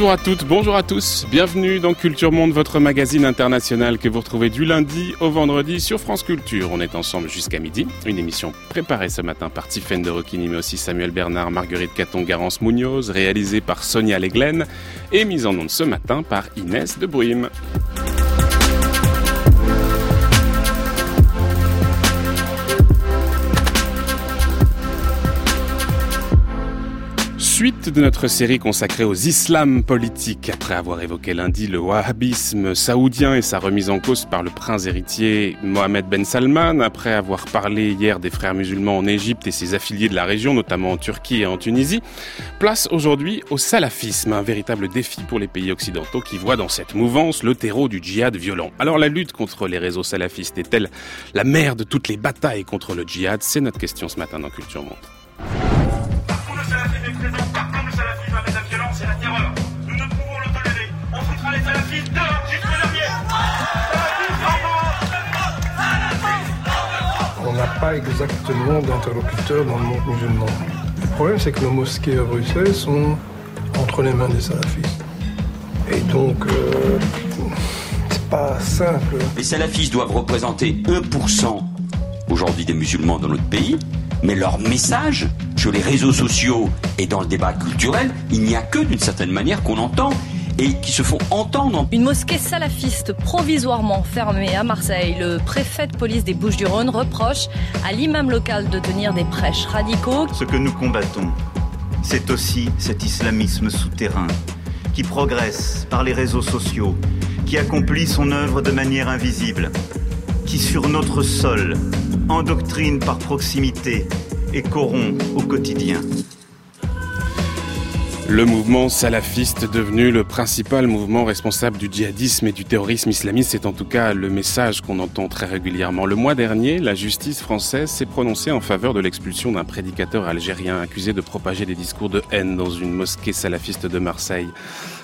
Bonjour à toutes, bonjour à tous. Bienvenue dans Culture Monde, votre magazine international que vous retrouvez du lundi au vendredi sur France Culture. On est ensemble jusqu'à midi. Une émission préparée ce matin par Tiffaine de Roquigny, mais aussi Samuel Bernard, Marguerite Caton, Garance Munoz, réalisée par Sonia Leglen et mise en onde ce matin par Inès de Bruym. Suite de notre série consacrée aux islams politiques, après avoir évoqué lundi le wahhabisme saoudien et sa remise en cause par le prince héritier Mohamed Ben Salman, après avoir parlé hier des frères musulmans en Égypte et ses affiliés de la région, notamment en Turquie et en Tunisie, place aujourd'hui au salafisme, un véritable défi pour les pays occidentaux qui voient dans cette mouvance le terreau du djihad violent. Alors la lutte contre les réseaux salafistes est-elle la mère de toutes les batailles contre le djihad? C'est notre question ce matin dans Culture Monde. Pas exactement d'interlocuteurs dans le monde musulman. Le problème, c'est que nos mosquées à Bruxelles sont entre les mains des salafistes. Et donc, euh, c'est pas simple. Les salafistes doivent représenter 1% aujourd'hui des musulmans dans notre pays, mais leur message sur les réseaux sociaux et dans le débat culturel, il n'y a que d'une certaine manière qu'on entend et qui se font entendre. Une mosquée salafiste provisoirement fermée à Marseille. Le préfet de police des Bouches-du-Rhône reproche à l'imam local de tenir des prêches radicaux. Ce que nous combattons, c'est aussi cet islamisme souterrain qui progresse par les réseaux sociaux, qui accomplit son œuvre de manière invisible, sur notre sol endoctrine par proximité et corrompt au quotidien. Le mouvement salafiste devenu le principal mouvement responsable du djihadisme et du terrorisme islamiste, c'est en tout cas le message qu'on entend très régulièrement. Le mois dernier, la justice française s'est prononcée en faveur de l'expulsion d'un prédicateur algérien accusé de propager des discours de haine dans une mosquée salafiste de Marseille.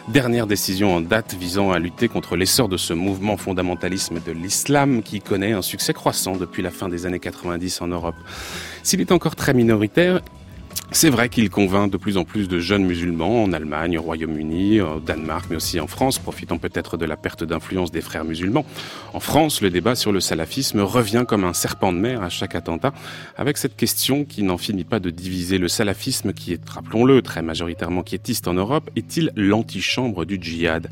Dernière décision en date visant à lutter contre l'essor de ce mouvement fondamentalisme de l'islam qui connaît un succès croissant depuis la fin des années 90 en Europe. S'il est encore très minoritaire, c'est vrai qu'il convainc de plus en plus de jeunes musulmans en Allemagne, au Royaume-Uni, au Danemark, mais aussi en France, profitant peut-être de la perte d'influence des frères musulmans. En France, le débat sur le salafisme revient comme un serpent de mer à chaque attentat, avec cette question qui n'en finit pas de diviser le salafisme, qui est, rappelons-le, très majoritairement quiétiste en Europe, est-il l'antichambre du djihad?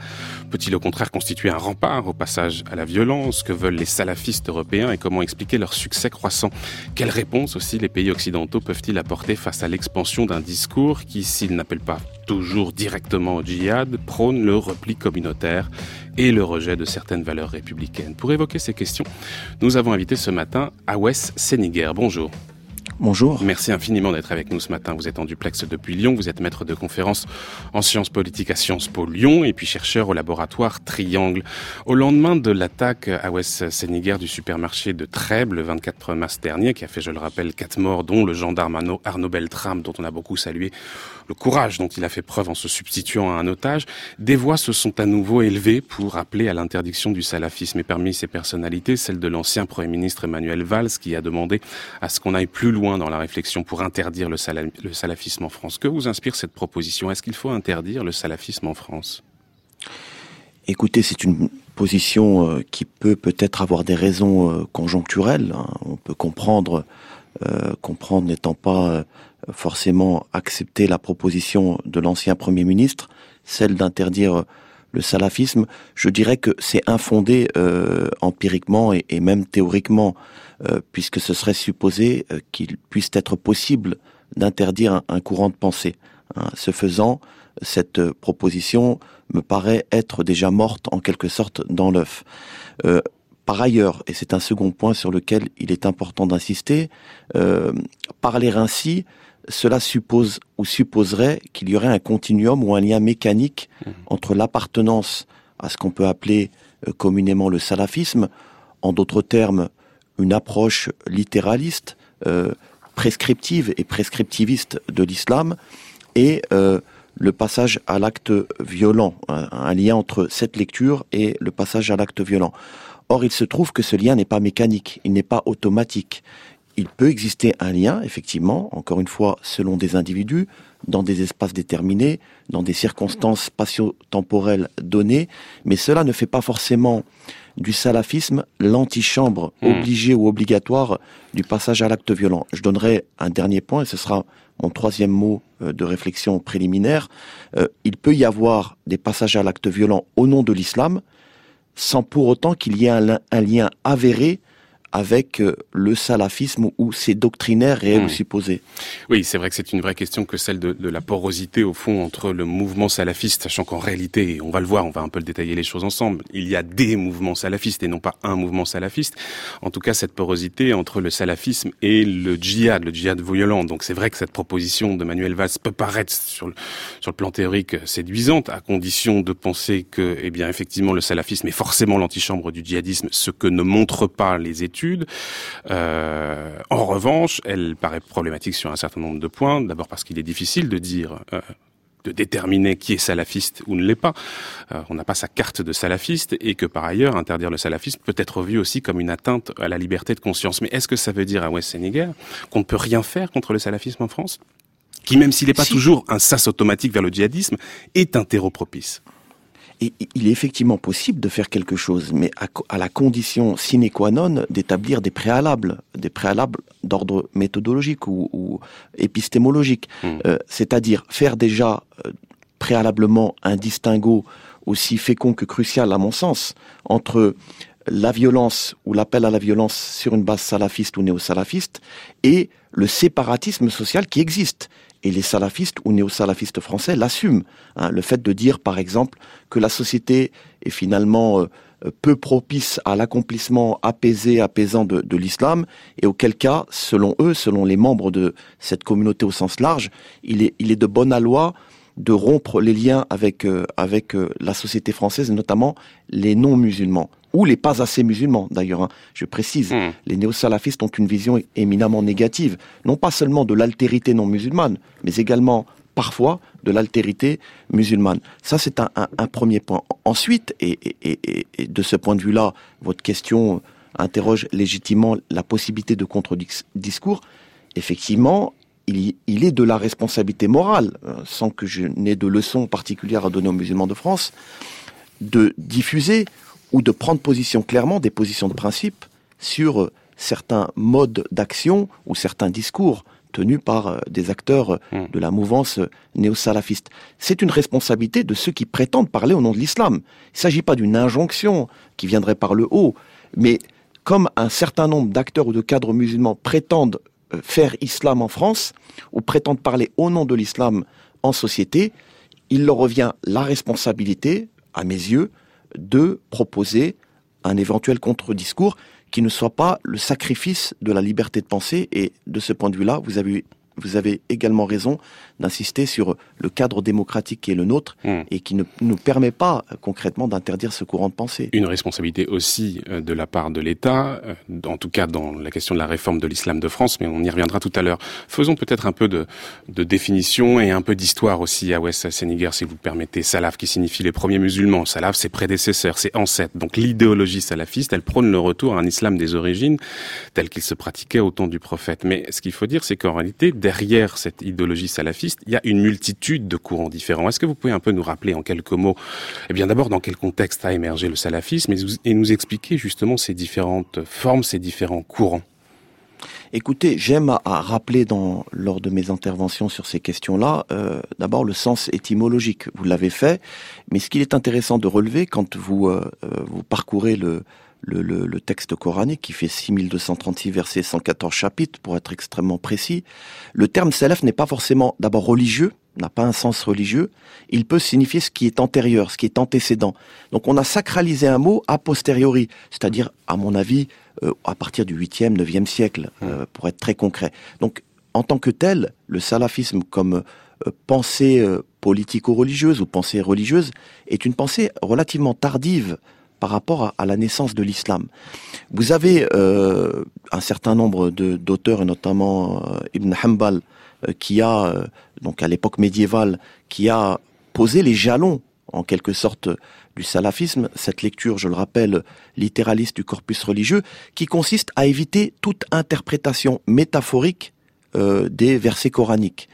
Peut-il au contraire constituer un rempart au passage à la violence? Que veulent les salafistes européens et comment expliquer leur succès croissant? Quelles réponses aussi les pays occidentaux peuvent-ils apporter face à l'expansion d'un discours qui, s'il n'appelle pas toujours directement au djihad, prône le repli communautaire et le rejet de certaines valeurs républicaines. Pour évoquer ces questions, nous avons invité ce matin Awes Seniger. Bonjour. Bonjour. Merci infiniment d'être avec nous ce matin. Vous êtes en duplex depuis Lyon, vous êtes maître de conférence en sciences politiques à Sciences Po Lyon et puis chercheur au laboratoire Triangle. Au lendemain de l'attaque à West Séniger du supermarché de Trèbes le 24 mars dernier, qui a fait, je le rappelle, quatre morts, dont le gendarme Arnaud Beltrame, dont on a beaucoup salué le courage dont il a fait preuve en se substituant à un otage, des voix se sont à nouveau élevées pour appeler à l'interdiction du salafisme. Et parmi ces personnalités, celle de l'ancien Premier ministre Emmanuel Valls, qui a demandé à ce qu'on aille plus loin dans la réflexion pour interdire le, salafisme en France. Que vous inspire cette proposition? Est-ce qu'il faut interdire le salafisme en France? Écoutez, c'est une position euh, qui peut peut-être avoir des raisons euh, conjoncturelles. Hein. On peut comprendre, euh, comprendre n'étant pas forcément accepter la proposition de l'ancien Premier ministre, celle d'interdire le salafisme, je dirais que c'est infondé empiriquement et, même théoriquement, euh, puisque ce serait supposé euh, qu'il puisse être possible d'interdire un, courant de pensée. Hein. Ce faisant, cette proposition me paraît être déjà morte en quelque sorte dans l'œuf. par ailleurs, et c'est un second point sur lequel il est important d'insister, parler ainsi, cela suppose ou supposerait qu'il y aurait un continuum ou un lien mécanique mmh. entre l'appartenance à ce qu'on peut appeler euh, communément le salafisme, en d'autres termes, une approche littéraliste, euh, prescriptive et prescriptiviste de l'islam, et euh, le passage à l'acte violent, un, lien entre cette lecture et le passage à l'acte violent. Or, il se trouve que ce lien n'est pas mécanique, il n'est pas automatique il peut exister un lien, effectivement, encore une fois, selon des individus, dans des espaces déterminés, dans des circonstances spatio-temporelles données, mais cela ne fait pas forcément du salafisme l'antichambre hmm. obligée ou obligatoire du passage à l'acte violent. Je donnerai un dernier point, et ce sera mon troisième mot euh, de réflexion préliminaire. Euh, il peut y avoir des passages à l'acte violent au nom de l'islam, sans pour autant qu'il y ait un lien avéré avec euh, le salafisme ou ses doctrinaires réels ou hmm. supposés. Oui, c'est vrai que c'est une vraie question que celle de, de, la porosité au fond entre le mouvement salafiste, sachant qu'en réalité, on va le voir, on va un peu le détailler les choses ensemble, il y a des mouvements salafistes et non pas un mouvement salafiste. En tout cas, cette porosité entre le salafisme et le djihad, le djihad violent. Donc c'est vrai que cette proposition de Manuel Valls peut paraître sur le, sur le plan théorique séduisante, à condition de penser que, eh bien, effectivement, le salafisme est forcément l'antichambre du djihadisme, ce que ne montrent pas les études euh, en revanche, elle paraît problématique sur un certain nombre de points. D'abord parce qu'il est difficile de dire euh, de déterminer qui est salafiste ou ne l'est pas. Euh, on n'a pas sa carte de salafiste et que par ailleurs, interdire le salafisme peut être vu aussi comme une atteinte à la liberté de conscience. Mais est-ce que ça veut dire à West Sénégal qu'on ne peut rien faire contre le salafisme en France? Qui, même s'il n'est pas toujours un sas automatique vers le djihadisme, est un terreau propice il est effectivement possible de faire quelque chose, mais à, la condition sine qua non d'établir des préalables, des préalables d'ordre méthodologique ou, épistémologique. Hmm. Euh, c'est-à-dire faire déjà euh, préalablement un distinguo aussi fécond que crucial à mon sens entre la violence ou l'appel à la violence sur une base salafiste ou néo-salafiste et le séparatisme social qui existe et les salafistes ou néo-salafistes français l'assument. Hein. le fait de dire, par exemple, que la société est finalement euh, peu propice à l'accomplissement apaisé, apaisant de, l'islam, et auquel cas, selon eux, selon les membres de cette communauté au sens large, il est, de bonne loi de rompre les liens avec, euh, euh, la société française, et notamment les non-musulmans ou les pas assez musulmans d'ailleurs. Hein. Je précise, hmm. les néo-salafistes ont une vision éminemment négative, non pas seulement de l'altérité non musulmane, mais également parfois de l'altérité musulmane. Ça, c'est un, premier point. Ensuite, et, de ce point de vue-là, votre question interroge légitimement la possibilité de contre-discours. Effectivement, il, il, est de la responsabilité morale, euh, sans que je n'ai de leçons particulières à donner aux musulmans de France, de diffuser ou de prendre position clairement, des positions de principe sur euh, certains modes d'action ou certains discours tenus par euh, des acteurs euh, hmm. de la mouvance néo-salafiste. C'est une responsabilité de ceux qui prétendent parler au nom de l'islam. Il ne s'agit pas d'une injonction qui viendrait par le haut, mais comme un certain nombre d'acteurs ou de cadres musulmans prétendent faire islam en France, ou prétendent parler au nom de l'islam en société, il leur revient la responsabilité, à mes yeux, de proposer un éventuel contre-discours qui ne soit pas le sacrifice de la liberté de penser. Et de ce point de vue-là, vous avez vous avez également raison d'insister sur le cadre démocratique qui est le nôtre hmm. et qui ne nous permet pas euh, concrètement d'interdire ce courant de pensée. Une responsabilité aussi euh, de la part de l'État, euh, en tout cas dans la question de la réforme de l'islam de France, mais on y reviendra tout à l'heure. Faisons peut-être un peu de, de, définition et un peu d'histoire aussi à West Sénégal, si vous permettez. Salaf qui signifie les premiers musulmans. Salaf, ses prédécesseurs, ses ancêtres. Donc l'idéologie salafiste, elle prône le retour à un islam des origines tel qu'il se pratiquait au temps du prophète. Mais ce qu'il faut dire, c'est qu'en réalité, derrière cette idéologie salafiste, il y a une multitude de courants différents. Est-ce que vous pouvez un peu nous rappeler en quelques mots, eh bien d'abord dans quel contexte a émergé le salafisme et nous expliquer justement ces différentes formes, ces différents courants? Écoutez, j'aime à, rappeler dans, lors de mes interventions sur ces questions-là, euh, d'abord le sens étymologique. Vous l'avez fait, mais ce qu'il est intéressant de relever quand vous, euh, euh, vous parcourez le, le, le, le, texte coranique qui fait 6236 versets, 114 chapitres pour être extrêmement précis. Le terme salaf n'est pas forcément d'abord religieux, n'a pas un sens religieux, il peut signifier ce qui est antérieur, ce qui est antécédent. Donc on a sacralisé un mot a posteriori, c'est-à-dire, à mon avis, euh, à partir du 8e, 9e siècle, euh, pour être très concret. Donc en tant que tel, le salafisme comme euh, pensée politico-religieuse ou pensée religieuse est une pensée relativement tardive par rapport à, la naissance de l'islam. Vous avez euh, un certain nombre d'auteurs, notamment euh, Ibn Hanbal, euh, qui a, donc à l'époque médiévale, qui a posé les jalons, en quelque sorte, du salafisme, cette lecture, je le rappelle, littéraliste du corpus religieux, qui consiste à éviter toute interprétation métaphorique des versets coraniques.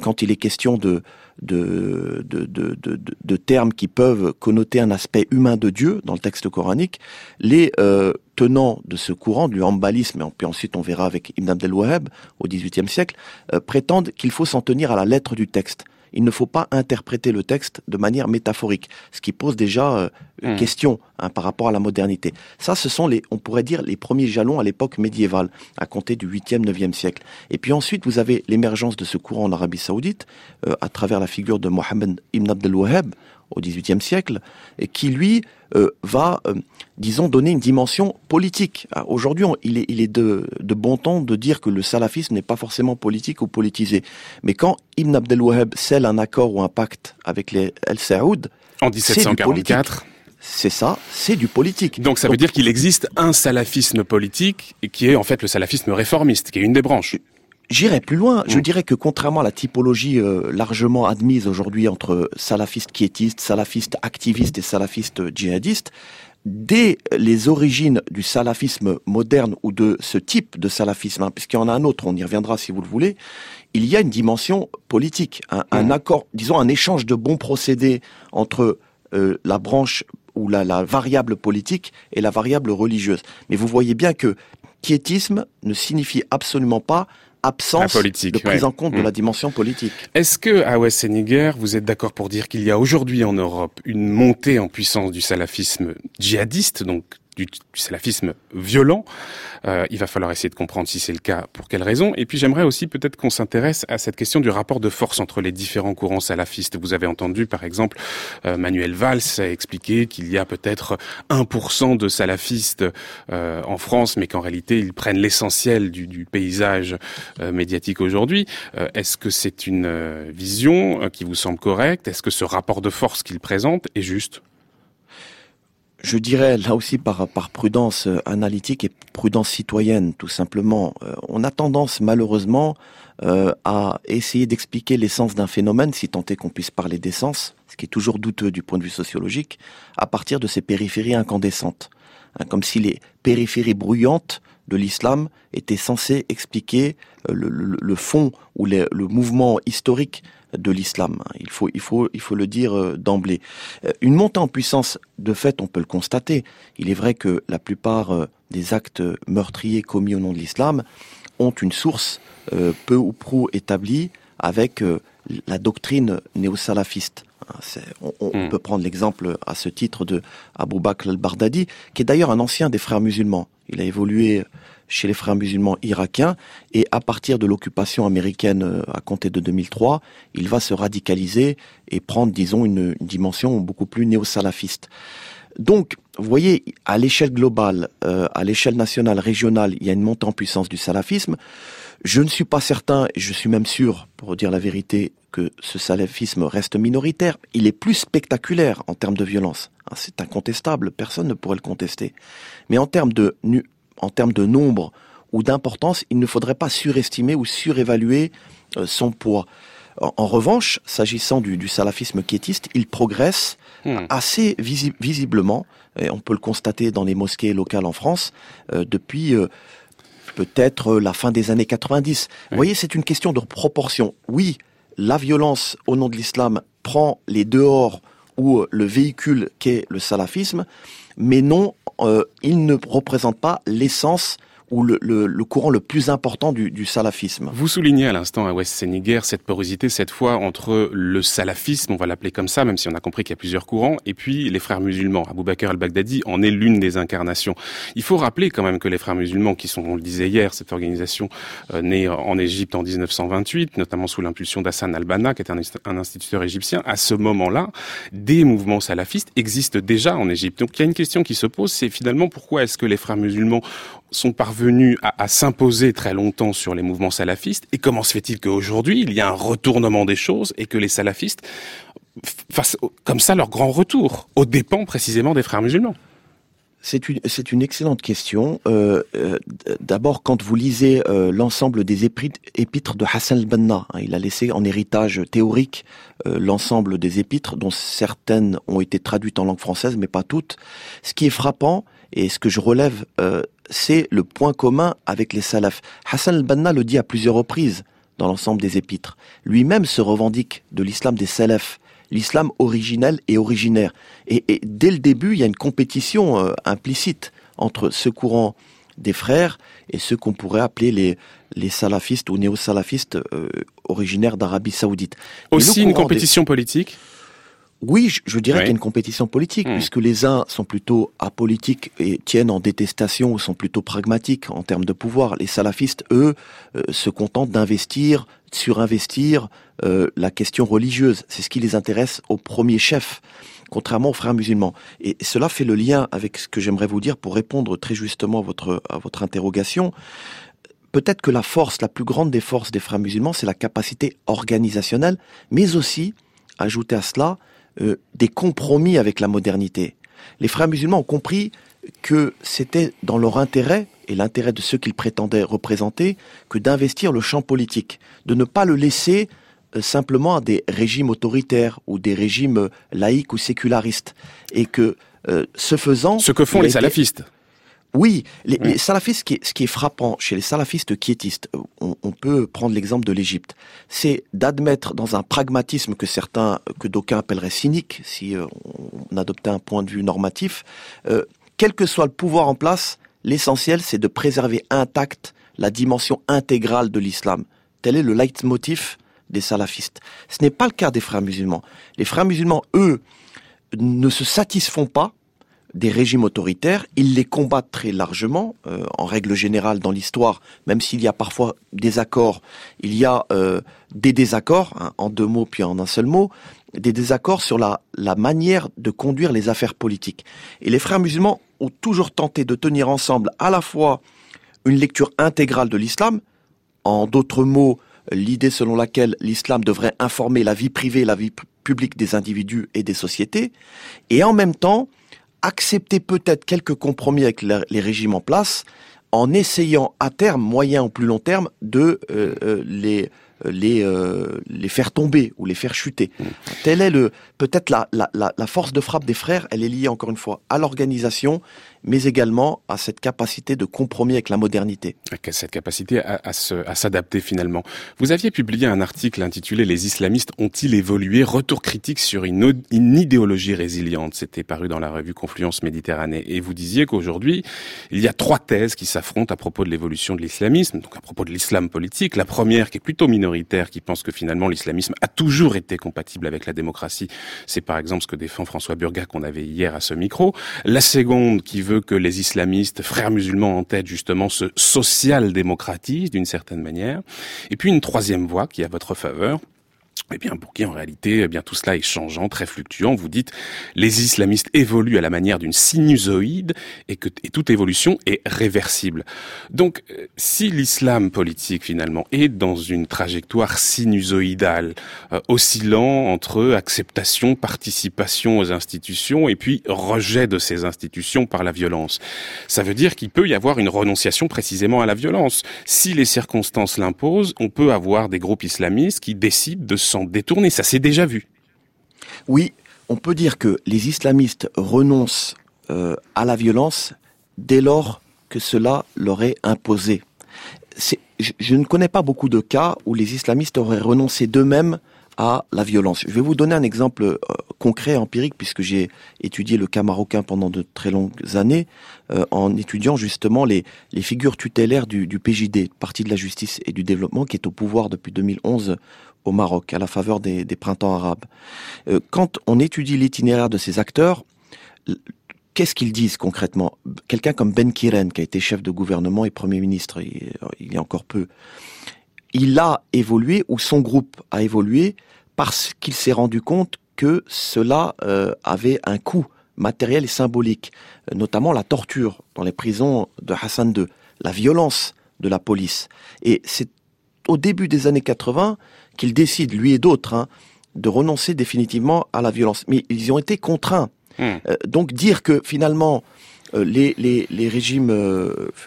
Quand il est question de, de, de, de, de, termes qui peuvent connoter un aspect humain de Dieu dans le texte coranique, les euh, tenants de ce courant, du hambalisme, et puis ensuite on verra avec Ibn Abdel Wahhab au XVIIIe siècle, euh, prétendent qu'il faut s'en tenir à la lettre du texte il ne faut pas interpréter le texte de manière métaphorique, ce qui pose déjà euh, une hmm. question hein, par rapport à la modernité. Ça, ce sont les, on pourrait dire, les premiers jalons à l'époque médiévale, à compter du 8e, 9e siècle. Et puis ensuite, vous avez l'émergence de ce courant en Arabie Saoudite, euh, à travers la figure de Mohammed ibn Abdel Wahhab, au XVIIIe siècle, et qui lui euh, va, euh, disons, donner une dimension politique. Ah, aujourd'hui, il est, il est de, de, bon ton de dire que le salafisme n'est pas forcément politique ou politisé. Mais quand Ibn Abdel Wahhab scelle un accord ou un pacte avec les El Saoud, en 1744, c'est ça, c'est du politique. Donc ça veut dire qu'il existe un salafisme politique qui est en fait le salafisme réformiste, qui est une des branches. J'irais plus loin. Je mm. dirais que contrairement à la typologie euh, largement admise aujourd'hui entre salafistes quiétistes, salafistes activistes et salafistes djihadistes, dès les origines du salafisme moderne ou de ce type de salafisme, hein, puisqu'il y en a un autre, on y reviendra si vous le voulez, il y a une dimension politique, un, mm. accord, disons un échange de bons procédés entre euh, la branche ou la, la variable politique et la variable religieuse. Mais vous voyez bien que quiétisme ne signifie absolument pas absence de prise en compte de la mm. dimension politique. Est-ce que, à West Seniger, vous êtes d'accord pour dire qu'il y a aujourd'hui en Europe une montée en puissance du salafisme djihadiste, donc du, salafisme violent. Euh, il va falloir essayer de comprendre si c'est le cas, pour quelles raisons. Et puis j'aimerais aussi peut-être qu'on s'intéresse à cette question du rapport de force entre les différents courants salafistes. Vous avez entendu par exemple euh, Manuel Valls expliquer qu'il y a peut-être 1% de salafistes euh, en France, mais qu'en réalité ils prennent l'essentiel du, du, paysage euh, médiatique aujourd'hui. Euh, est-ce que c'est une vision qui vous semble correcte? Est-ce que ce rapport de force qu'il présente est juste? Je dirais là aussi par, prudence euh, analytique et prudence citoyenne, tout simplement. Euh, on a tendance malheureusement euh, à essayer d'expliquer l'essence d'un phénomène, si tant est qu'on puisse parler d'essence, ce qui est toujours douteux du point de vue sociologique, à partir de ces périphéries incandescentes. Hein, comme si les périphéries bruyantes de l'islam étaient censées expliquer le, le, fond ou le mouvement historique de l'islam. Il faut, il faut, il faut le dire euh, d'emblée. Euh, une montée en puissance, de fait, on peut le constater. Il est vrai que la plupart euh, des actes meurtriers commis au nom de l'islam ont une source peu ou prou établie avec la doctrine néo-salafiste. Hein, on, hmm. peut prendre l'exemple à ce titre de Abu Bakr al-Bardadi, qui est d'ailleurs un ancien des frères musulmans. Il a évolué chez les frères musulmans irakiens et à partir de l'occupation américaine euh, à compter de 2003, il va se radicaliser et prendre, disons, une, dimension beaucoup plus néo-salafiste. Donc, vous voyez, à l'échelle globale, euh, à l'échelle nationale, régionale, il y a une montée en puissance du salafisme. Je ne suis pas certain, je suis même sûr, pour dire la vérité, que ce salafisme reste minoritaire. Il est plus spectaculaire en termes de violence. Hein, c'est incontestable, personne ne pourrait le contester. Mais en termes de en termes de nombre ou d'importance, il ne faudrait pas surestimer ou surévaluer euh, son poids. En, revanche, s'agissant du, salafisme quiétiste, il progresse hmm. assez visiblement, et on peut le constater dans les mosquées locales en France, euh, depuis euh, peut-être la fin des années 90. Vous voyez, c'est une question de proportion. Oui, la violence au nom de l'islam prend les dehors ou le véhicule qu'est le salafisme, mais non, euh, il ne représente pas l'essence ou le, le, le, courant le plus important du, du salafisme. Vous soulignez à l'instant à West Seniger cette porosité cette fois entre le salafisme, on va l'appeler comme ça, même si on a compris qu'il y a plusieurs courants, et puis les frères musulmans. Abou Bakr al-Baghdadi en est l'une des incarnations. Il faut rappeler quand même que les frères musulmans, qui sont, on le disait hier, cette organisation euh, née en Égypte en 1928, notamment sous l'impulsion d'Hassan al-Banna, qui est un, un instituteur égyptien, à ce moment-là, des mouvements salafistes existent déjà en Égypte. Donc il y a une question qui se pose, c'est finalement pourquoi est-ce que les frères musulmans sont parvenus à, s'imposer très longtemps sur les mouvements salafistes et comment se fait-il qu'aujourd'hui il y a un retournement des choses et que les salafistes fassent comme ça leur grand retour aux dépens précisément des frères musulmans? C'est une, une excellente question. Euh, euh, d'abord, quand vous lisez euh, l'ensemble des épîtres de Hassan al-Banna, hein, il a laissé en héritage théorique l'ensemble des épîtres, dont certaines ont été traduites en langue française, mais pas toutes. Ce qui est frappant, et ce que je relève, c'est le point commun avec les salafs. Hassan al-Banna le dit à plusieurs reprises dans l'ensemble des épîtres. Lui-même se revendique de l'islam des salafs, l'islam originel et originaire. Et, dès le début, il y a une compétition euh, implicite entre ce courant des frères et ceux qu'on pourrait appeler les, les salafistes ou néo-salafistes euh, originaires d'Arabie saoudite. Aussi une compétition politique oui, je, dirais qu'il y a une compétition politique, hmm. puisque les uns sont plutôt apolitiques et tiennent en détestation ou sont plutôt pragmatiques en termes de pouvoir. Les salafistes, eux, euh, se contentent d'investir, surinvestir euh, la question religieuse. C'est ce qui les intéresse au premier chef, contrairement aux frères musulmans. Et cela fait le lien avec ce que j'aimerais vous dire pour répondre très justement à votre, à votre interrogation peut-être que la force, la plus grande des forces des frères musulmans, c'est la capacité organisationnelle, mais aussi, ajouter à cela, euh, des compromis avec la modernité. Les frères musulmans ont compris que c'était dans leur intérêt et l'intérêt de ceux qu'ils prétendaient représenter que d'investir le champ politique, de ne pas le laisser euh, simplement à des régimes autoritaires ou des régimes euh, laïques ou sécularistes et que ce faisant ce que font les salafistes oui, les, salafistes, ce qui, est, ce qui, est, frappant chez les salafistes quiétistes, on, on peut prendre l'exemple de l'Égypte, c'est d'admettre dans un pragmatisme que certains, que d'aucuns appelleraient cynique, si euh, on adoptait un point de vue normatif, euh, quel que soit le pouvoir en place, l'essentiel c'est de préserver intact la dimension intégrale de l'islam. Tel est le leitmotiv des salafistes. Ce n'est pas le cas des frères musulmans. Les frères musulmans, eux, ne se satisfont pas des régimes autoritaires, ils les combattent très largement, euh, en règle générale dans l'histoire, même s'il y a parfois des accords, il y a euh, des désaccords, hein, en deux mots puis en un seul mot, des désaccords sur la, la manière de conduire les affaires politiques. Et les frères musulmans ont toujours tenté de tenir ensemble à la fois une lecture intégrale de l'islam, en d'autres mots, l'idée selon laquelle l'islam devrait informer la vie privée, la vie publique des individus et des sociétés, et en même temps accepter peut-être quelques compromis avec les régimes en place en essayant à terme, moyen ou plus long terme, de euh, euh, les les, euh, les faire tomber ou les faire chuter. Mmh. Telle est le peut-être la, la, la, force de frappe des frères. Elle est liée encore une fois à l'organisation, mais également à cette capacité de compromis avec la modernité. Cette capacité à, s'adapter finalement. Vous aviez publié un article intitulé Les islamistes ont-ils évolué? Retour critique sur une, une idéologie résiliente. C'était paru dans la revue Confluence Méditerranée. Et vous disiez qu'aujourd'hui, il y a trois thèses qui s'affrontent à propos de l'évolution de l'islamisme, donc à propos de l'islam politique. La première qui est plutôt minoritaire, qui pense que finalement l'islamisme a toujours été compatible avec la démocratie. C'est par exemple ce que défend François Burga qu'on avait hier à ce micro. La seconde qui veut que les islamistes, frères musulmans en tête, justement, se social-démocratisent d'une certaine manière. Et puis une troisième voie qui est à votre faveur, eh bien, pour qui en réalité, eh bien tout cela est changeant, très fluctuant. Vous dites, les islamistes évoluent à la manière d'une sinusoïde et que et toute évolution est réversible. Donc, euh, si l'islam politique finalement est dans une trajectoire sinusoïdale, euh, oscillant entre acceptation, participation aux institutions et puis rejet de ces institutions par la violence, ça veut dire qu'il peut y avoir une renonciation précisément à la violence. Si les circonstances l'imposent, on peut avoir des groupes islamistes qui décident de s'en détourner. Ça s'est déjà vu. Oui, on peut dire que les islamistes renoncent euh, à la violence dès lors que cela leur est imposé. je, ne connais pas beaucoup de cas où les islamistes auraient renoncé d'eux-mêmes à la violence. Je vais vous donner un exemple euh, concret, empirique, puisque j'ai étudié le cas marocain pendant de très longues années, euh, en étudiant justement les, figures tutélaires du, du PJD, Parti de la justice et du développement, qui est au pouvoir depuis 2011 au Maroc, à la faveur des, printemps arabes. Euh, quand on étudie l'itinéraire de ces acteurs, qu'est-ce qu'ils disent concrètement? Quelqu'un comme Ben Kiren, qui a été chef de gouvernement et Premier ministre il y a encore peu, il a évolué, ou son groupe a évolué, parce qu'il s'est rendu compte que cela euh, avait un coût matériel et symbolique, notamment la torture dans les prisons de Hassan II, la violence de la police. Et c'est au début des années 80 qu'il décide, lui et d'autres, hein, de renoncer définitivement à la violence. Mais ils y ont été contraints. Hmm. Euh, donc dire que finalement les, les, les, régimes,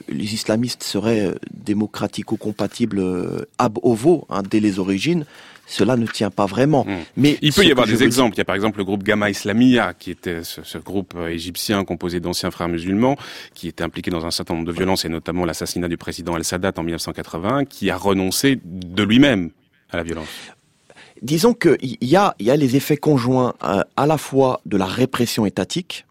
les islamistes seraient démocratico-compatibles ab ovo hein, dès les origines cela ne tient pas vraiment. Hmm. Mais il peut y avoir des exemples. Il y a par exemple le groupe Gamma Islamia, qui était ce, groupe euh, égyptien composé d'anciens frères musulmans, qui était impliqué dans un certain nombre de violences et notamment l'assassinat du président Al-Sadat en 1980, qui a renoncé de lui-même à la violence. Disons qu'il y a, y a les effets conjoints euh, à la fois de la répression étatique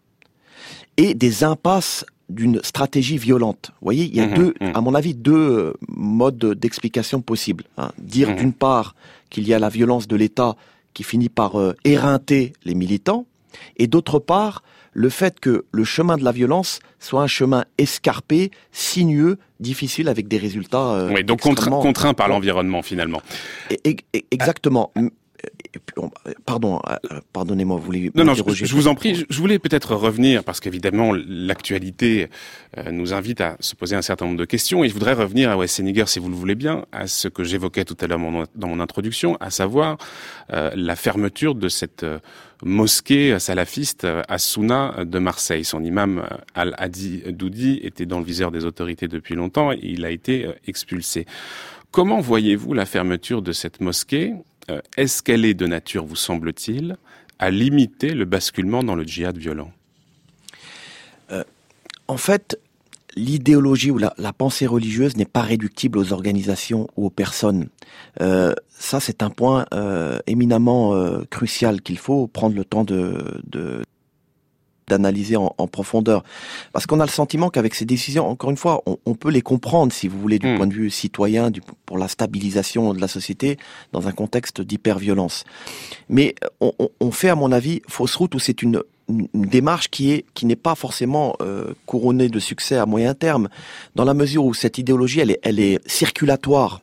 et des impasses d'une stratégie violente. Vous voyez, il y a mmh, deux, mmh. à mon avis, deux euh, modes d'explication possibles. Hein. Dire mmh. d'une part qu'il y a la violence de l'État qui finit par euh, éreinter les militants, et d'autre part le fait que le chemin de la violence soit un chemin escarpé, sinueux, difficile avec des résultats. Euh, oui, donc contraint, par l'environnement finalement. exactement. Pardon, euh, pardonnez-moi, vous voulez Non, non, je, vous en prie. Je voulais peut-être revenir parce qu'évidemment l'actualité euh, nous invite à se poser un certain nombre de questions et je voudrais revenir à Wes Seniger, si vous le voulez bien, à ce que j'évoquais tout à l'heure dans mon introduction, à savoir euh, la fermeture de cette mosquée salafiste à Souna de Marseille. Son imam Al-Hadi Doudi était dans le viseur des autorités depuis longtemps et il a été expulsé. Comment voyez-vous la fermeture de cette mosquée euh, est-ce qu'elle est de nature, vous semble-t-il, à limiter le basculement dans le djihad violent? Euh, En fait, l'idéologie ou la, pensée religieuse n'est pas réductible aux organisations ou aux personnes. Euh, ça, c'est un point éminemment crucial qu'il faut prendre le temps de, d'analyser en, profondeur. Parce qu'on a le sentiment qu'avec ces décisions, encore une fois, on, peut les comprendre, si vous voulez, du hmm. point de vue citoyen, du, pour la stabilisation de la société dans un contexte d'hyperviolence. Mais on, on, fait, à mon avis, fausse route où c'est une, une, démarche qui est qui n'est pas forcément euh, couronnée de succès à moyen terme, dans la mesure où cette idéologie, elle est, elle est circulatoire.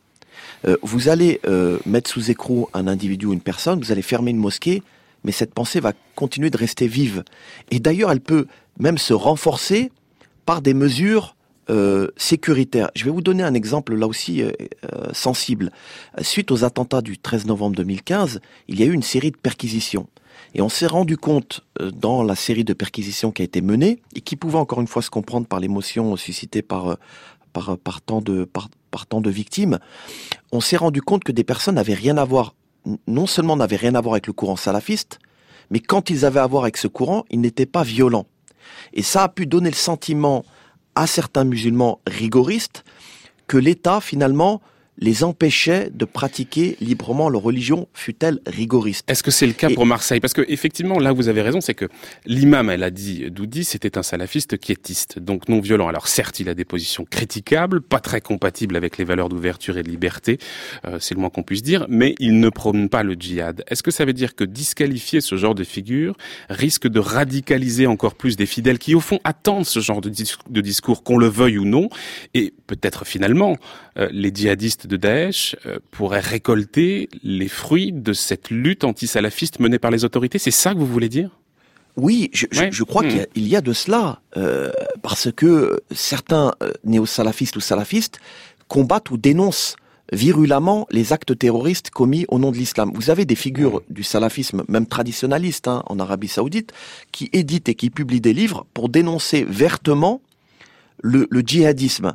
Euh, vous allez euh, mettre sous écrou un individu ou une personne, vous allez fermer une mosquée, mais cette pensée va continuer de rester vive. Et d'ailleurs, elle peut même se renforcer par des mesures euh, sécuritaires. Je vais vous donner un exemple là aussi euh, euh, sensible. Suite aux attentats du 13 novembre 2015, il y a eu une série de perquisitions. Et on s'est rendu compte dans la série de perquisitions qui a été menée, et qui pouvait encore une fois se comprendre par l'émotion suscitée par, tant de, par tant de victimes, on s'est rendu compte que des personnes n'avaient rien à voir non seulement n'avaient rien à voir avec le courant salafiste, mais quand ils avaient à voir avec ce courant, ils n'étaient pas violents. Et ça a pu donner le sentiment à certains musulmans rigoristes que l'État, finalement, les empêchait de pratiquer librement leur religion, fut-elle rigoriste. Est-ce que c'est le cas pour Marseille? Parce que effectivement, là vous avez raison, c'est que l'imam, elle a dit, Doudi, c'était un salafiste quiétiste, donc non violent. Alors certes, il a des positions critiquables, pas très compatibles avec les valeurs d'ouverture et de liberté, euh, c'est le moins qu'on puisse dire, mais il ne prône pas le djihad. Est-ce que ça veut dire que disqualifier ce genre de figure risque de radicaliser encore plus des fidèles qui, au fond, attendent ce genre de, discours, qu'on le veuille ou non, et peut-être finalement, les djihadistes de Daesh euh, pourraient récolter les fruits de cette lutte anti-salafiste menée par les autorités. C'est ça que vous voulez dire? Oui, je, crois qu'il y, a de cela, euh, parce que certains néo-salafistes ou salafistes combattent ou dénoncent virulemment les actes terroristes commis au nom de l'islam. Vous avez des figures du salafisme, même traditionnaliste, hein, en Arabie saoudite, qui éditent et qui publient des livres pour dénoncer vertement le, le djihadisme.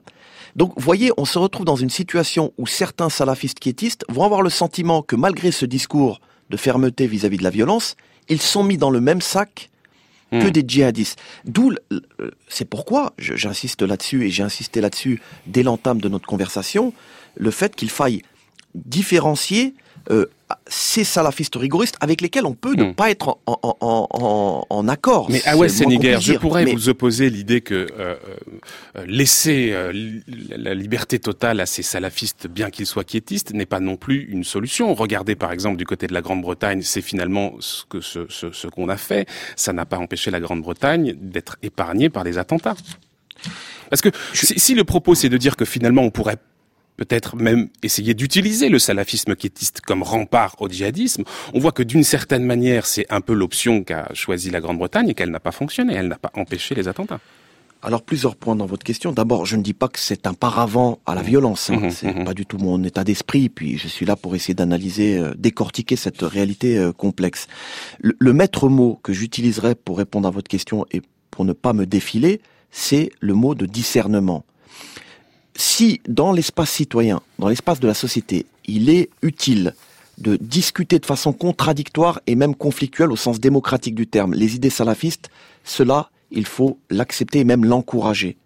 Donc, vous voyez, on se retrouve dans une situation où certains salafistes quiétistes vont avoir le sentiment que malgré ce discours de fermeté vis-à-vis de la violence, ils sont mis dans le même sac que hmm. des djihadistes. D'où, c'est pourquoi j'insiste là-dessus et j'ai insisté là-dessus dès l'entame de notre conversation, le fait qu'il faille différencier euh, ces salafistes rigoristes avec lesquels on peut ne hmm. pas être en, accord. Mais Awes Sénégal, je pourrais vous opposer l'idée que euh, euh, laisser la liberté totale à ces salafistes, bien qu'ils soient quiétistes, n'est pas non plus une solution. Regardez par exemple du côté de la Grande-Bretagne, c'est finalement ce que ce, ce qu'on a fait. Ça n'a pas empêché la Grande-Bretagne d'être épargnée par les attentats. Parce que si le propos c'est de dire que finalement on pourrait peut-être même essayer d'utiliser le salafisme quiétiste comme rempart au djihadisme, on voit que d'une certaine manière, c'est un peu l'option qu'a choisie la Grande-Bretagne et qu'elle n'a pas fonctionné, elle n'a pas empêché les attentats. Alors plusieurs points dans votre question. D'abord, je ne dis pas que c'est un paravent à la violence. Hein. Mmh, c'est mmh. pas du tout mon état d'esprit. Puis je suis là pour essayer d'analyser, euh, décortiquer cette réalité euh, complexe. Le, le maître mot que j'utiliserai pour répondre à votre question et pour ne pas me défiler, c'est le mot de discernement. Si dans l'espace citoyen, dans l'espace de la société, il est utile de discuter de façon contradictoire et même conflictuelle au sens démocratique du terme les idées salafistes, cela, il faut l'accepter et même l'encourager.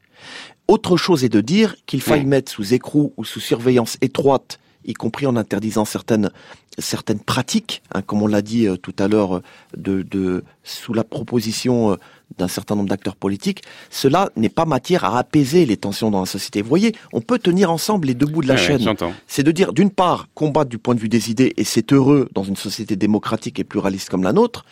Autre chose est de dire qu'il faille mettre sous écrou ou sous surveillance étroite y compris en interdisant certaines certaines pratiques, hein, comme on l'a dit euh, tout à l'heure, euh, de, de, sous la proposition euh, d'un certain nombre d'acteurs politiques, cela n'est pas matière à apaiser les tensions dans la société. Vous voyez, on peut tenir ensemble les deux bouts de la chaîne. c'est de dire, d'une part, combattre du point de vue des idées, et c'est heureux dans une société démocratique et pluraliste comme la nôtre,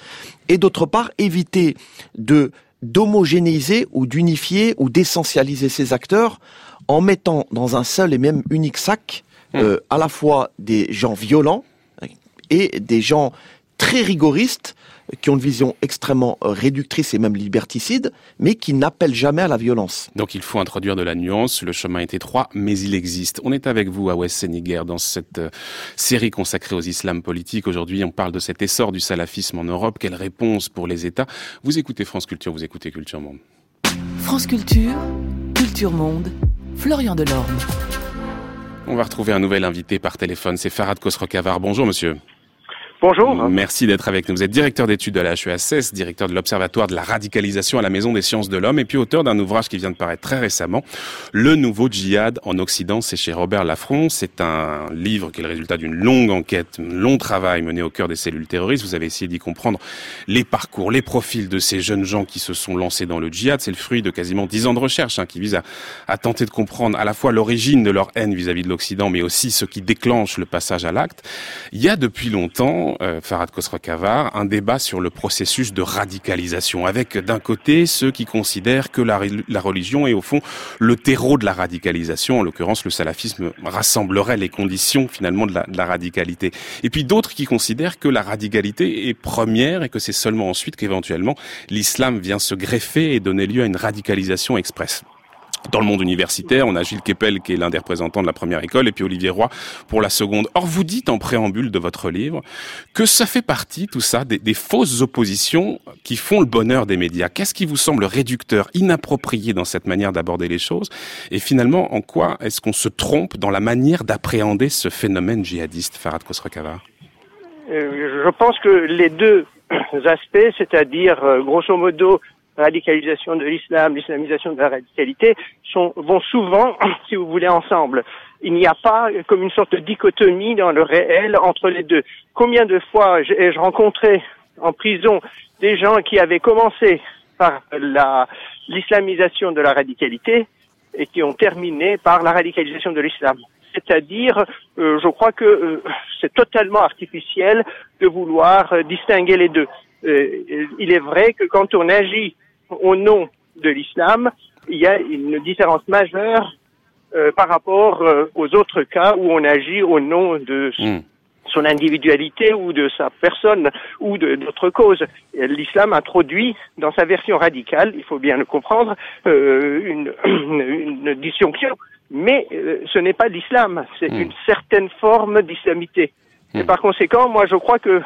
et d'autre part, éviter de d'homogénéiser ou d'unifier ou d'essentialiser ces acteurs en mettant dans un seul et même unique sac euh, à la fois des gens violents et des gens très rigoristes qui ont une vision extrêmement réductrice et même liberticide, mais qui n'appellent jamais à la violence. Donc il faut introduire de la nuance, le chemin est étroit, mais il existe. On est avec vous à West Séniger dans cette euh, série consacrée aux islams politiques. Aujourd'hui, on parle de cet essor du salafisme en Europe. Quelle réponse pour les États? Vous écoutez France Culture, vous écoutez Culture Monde. France Culture, Culture Monde, Florian Delorme. On va retrouver un nouvel invité par téléphone, c'est Farad Khosrokavar. Bonjour monsieur. Bonjour. Merci d'être avec nous. Vous êtes directeur d'études à la HESS, directeur de l'Observatoire de la radicalisation à la Maison des sciences de l'homme et puis auteur d'un ouvrage qui vient de paraître très récemment, Le nouveau djihad en Occident. C'est chez Robert Laffron. C'est un livre qui est le résultat d'une longue enquête, un long travail mené au cœur des cellules terroristes. Vous avez essayé d'y comprendre les parcours, les profils de ces jeunes gens qui se sont lancés dans le djihad. C'est le fruit de quasiment dix ans de recherche hein, qui vise à, tenter de comprendre à la fois l'origine de leur haine vis-à-vis -vis de l'Occident, mais aussi ce qui déclenche le passage à l'acte. Il y a depuis longtemps euh, un débat sur le processus de radicalisation, avec d'un côté ceux qui considèrent que la, religion est au fond le terreau de la radicalisation, en l'occurrence le salafisme rassemblerait les conditions finalement de la, de la radicalité, et puis d'autres qui considèrent que la radicalité est première et que c'est seulement ensuite qu'éventuellement l'islam vient se greffer et donner lieu à une radicalisation express. Dans le monde universitaire, on a Gilles Kepel qui est l'un des représentants de la première école et puis Olivier Roy pour la seconde. Or, vous dites en préambule de votre livre que ça fait partie, tout ça, des, des fausses oppositions qui font le bonheur des médias. Qu'est-ce qui vous semble réducteur, inapproprié dans cette manière d'aborder les choses Et finalement, en quoi est-ce qu'on se trompe dans la manière d'appréhender ce phénomène djihadiste, Farad Khosrokavar euh, Je pense que les deux aspects, c'est-à-dire euh, grosso modo radicalisation de l'islam, l'islamisation de la radicalité, sont, vont souvent, si vous voulez, ensemble. Il n'y a pas comme une sorte de dichotomie dans le réel entre les deux. Combien de fois ai-je rencontré en prison des gens qui avaient commencé par la, l'islamisation de la radicalité et qui ont terminé par la radicalisation de l'islam? C'est-à-dire, euh, je crois que euh, c'est totalement artificiel de vouloir euh, distinguer les deux. il est vrai que quand on agit au nom de l'islam, il y a une différence majeure euh, par rapport euh, aux autres cas où on agit au nom de hmm. son individualité ou de sa personne ou d'autres causes. L'islam introduit dans sa version radicale, il faut bien le comprendre, euh, une, une, disjonction. Mais ce n'est pas l'islam, c'est hmm. une certaine forme d'islamité. Et hmm. par conséquent, moi je crois que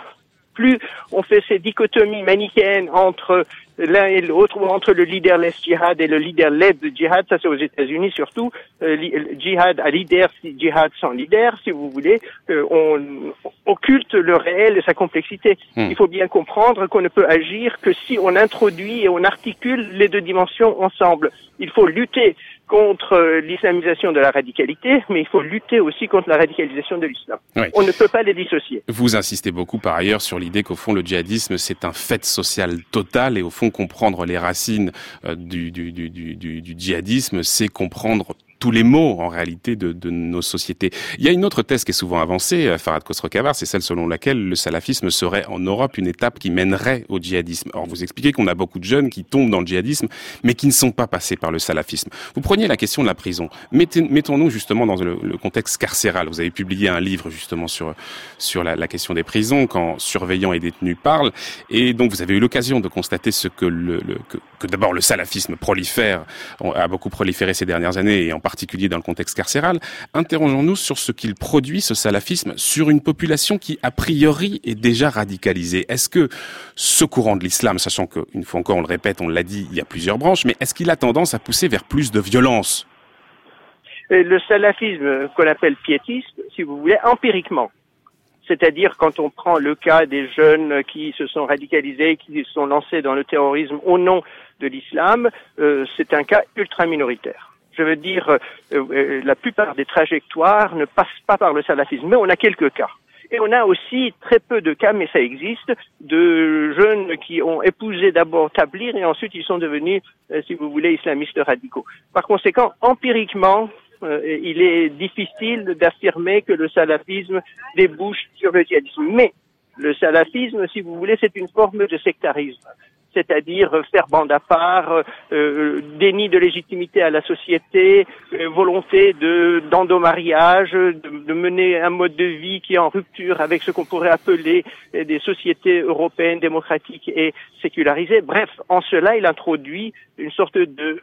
plus on fait ces dichotomies manichéennes entre l'un et l'autre, ou entre le leaderless djihad et le leader-led djihad, ça c'est aux États-Unis surtout, euh, djihad à leader, djihad sans leader, si vous voulez, euh, on occulte le réel et sa complexité. Hmm. Il faut bien comprendre qu'on ne peut agir que si on introduit et on articule les deux dimensions ensemble. Il faut lutter contre euh, l'islamisation de la radicalité, mais il faut lutter aussi contre la radicalisation de l'islam. On ne peut pas les dissocier. Vous insistez beaucoup par ailleurs sur l'idée qu'au fond le djihadisme c'est un fait social total et au fond comprendre les racines euh, du, du, du, du djihadisme c'est comprendre tous les maux en réalité de, de, nos sociétés. Il y a une autre thèse qui est souvent avancée, euh, Farad Khosrokavar, c'est celle selon laquelle le salafisme serait en Europe une étape qui mènerait au djihadisme. Or, vous expliquez qu'on a beaucoup de jeunes qui tombent dans le djihadisme, mais qui ne sont pas passés par le salafisme. Vous preniez la question de la prison. Mettons-nous justement dans le, contexte carcéral. Vous avez publié un livre justement sur sur la, question des prisons, quand surveillants et détenus parlent, et donc vous avez eu l'occasion de constater ce que le, que, que d'abord le salafisme prolifère, a beaucoup proliféré ces dernières années, et particulier dans le contexte carcéral. Interrogeons-nous sur ce qu'il produit, ce salafisme, sur une population qui, a priori, est déjà radicalisée. Est-ce que ce courant de l'islam, sachant qu'une fois encore, on le répète, on l'a dit, il y a plusieurs branches, mais est-ce qu'il a tendance à pousser vers plus de violence? Le salafisme qu'on appelle piétiste, si vous voulez, empiriquement, c'est-à-dire quand on prend le cas des jeunes qui se sont radicalisés, qui se sont lancés dans le terrorisme au nom de l'islam, euh, c'est un cas ultra minoritaire. Je veux dire, euh, euh, la plupart des trajectoires ne passent pas par le salafisme, mais on a quelques cas. Et on a aussi très peu de cas, mais ça existe, de jeunes qui ont épousé d'abord Tablir et ensuite ils sont devenus, si vous voulez, islamistes radicaux. Par conséquent, empiriquement, euh, il est difficile d'affirmer que le salafisme débouche sur le djihadisme. Mais le salafisme, si vous voulez, c'est une forme de sectarisme c'est-à-dire faire bande à part, euh, déni de légitimité à la société, euh, volonté de d'endomariage, de, de, mener un mode de vie qui est en rupture avec ce qu'on pourrait appeler des sociétés européennes démocratiques et sécularisées. Bref, en cela, il introduit une sorte de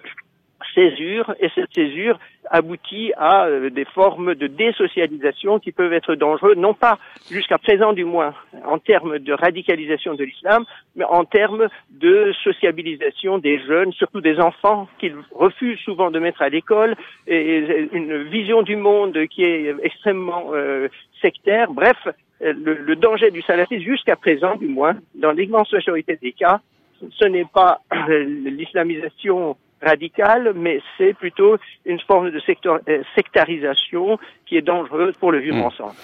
césure et cette césure aboutit à euh, des formes de désocialisation qui peuvent être dangereuses, non pas jusqu'à présent du moins en termes de radicalisation de l'islam, mais en termes de sociabilisation des jeunes, surtout des enfants qu'ils refusent souvent de mettre à l'école, et une vision du monde qui est extrêmement euh, sectaire. Bref, le, le danger du salafisme jusqu'à présent du moins, dans l'immense majorité des cas, ce n'est pas l'islamisation radicale, mais c'est plutôt une forme de secteur, euh, sectarisation qui est dangereuse pour le vivre mmh. ensemble.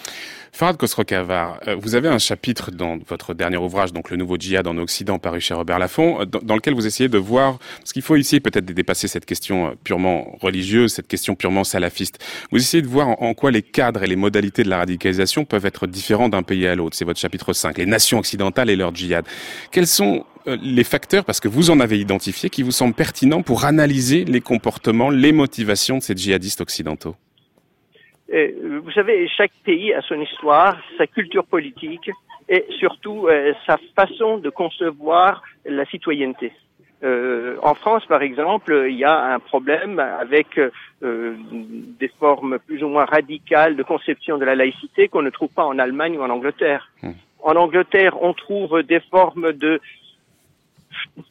Farad Khosrow-Kavar, euh, vous avez un chapitre dans votre dernier ouvrage, donc le nouveau djihad en Occident, paru chez Robert Laffont, euh, dans, lequel vous essayez de voir, parce qu'il faut ici peut-être dépasser cette question purement religieuse, cette question purement salafiste. Vous essayez de voir en, quoi les cadres et les modalités de la radicalisation peuvent être différents d'un pays à l'autre. C'est votre chapitre 5, les nations occidentales et leur djihad. Quels sont euh, les facteurs, parce que vous en avez identifié, qui vous semblent pertinents pour analyser les comportements, les motivations de ces djihadistes occidentaux? euh, Vous savez, chaque pays a son histoire, sa culture politique et surtout euh, sa façon de concevoir la citoyenneté. en France, par exemple, il y a un problème avec des formes plus ou moins radicales de conception de la laïcité qu'on ne trouve pas en Allemagne ou en Angleterre. Hmm. En Angleterre, on trouve des formes de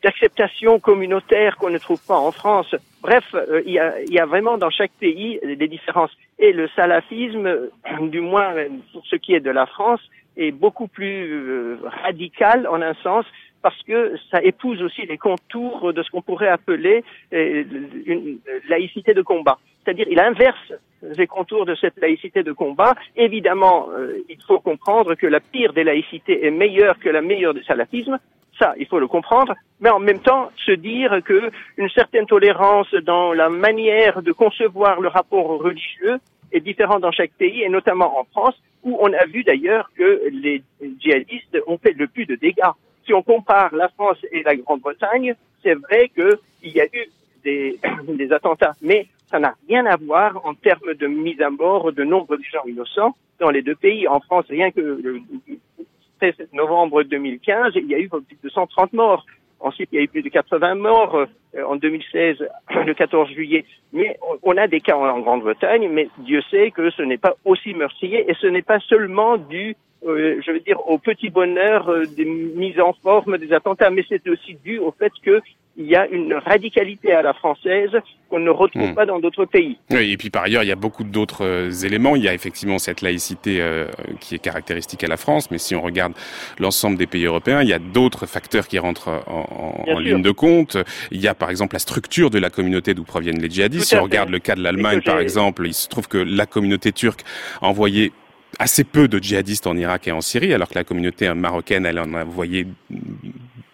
d'acceptation communautaire qu'on ne trouve pas en France. Bref, euh, il, y a, il, y a, vraiment dans chaque pays des différences. Et le salafisme, du moins pour ce qui est de la France, est beaucoup plus euh, radical en un sens parce que ça épouse aussi les contours de ce qu'on pourrait appeler euh, une laïcité de combat. C'est-à-dire, il inverse les contours de cette laïcité de combat. Évidemment, il faut comprendre que la pire des laïcités est meilleure que la meilleure du salafisme, ça, il faut le comprendre, mais en même temps se dire que une certaine tolérance dans la manière de concevoir le rapport religieux est différente dans chaque pays, et notamment en France, où on a vu d'ailleurs que les djihadistes ont fait le plus de dégâts. Si on compare la France et la Grande-Bretagne, c'est vrai qu'il y a eu des, attentats, mais ça n'a rien à voir en termes de mise à mort de nombre de gens innocents dans les deux pays. En France, rien que 13 novembre 2015, il y a eu plus de 130 morts. Ensuite, il y a eu plus de 80 morts euh, en 2016, le 14 juillet. Mais on a des cas en, Grande-Bretagne, mais Dieu sait que ce n'est pas aussi meurtrier et ce n'est pas seulement dû, euh, je veux dire, au petit bonheur euh, des mises en forme des attentats, mais c'est aussi dû au fait que il y a une radicalité à la française qu'on ne retrouve hmm. pas dans d'autres pays. Oui, et puis par ailleurs, il y a beaucoup d'autres euh, éléments. Il y a effectivement cette laïcité euh, qui est caractéristique à la France, mais si on regarde l'ensemble des pays européens, il y a d'autres facteurs qui rentrent en, en ligne de compte. Il y a par exemple la structure de la communauté d'où proviennent les djihadistes. Si on regarde le cas de l'Allemagne, par exemple, il se trouve que la communauté turque a envoyé assez peu de djihadistes en Irak et en Syrie, alors que la communauté marocaine, elle en a envoyé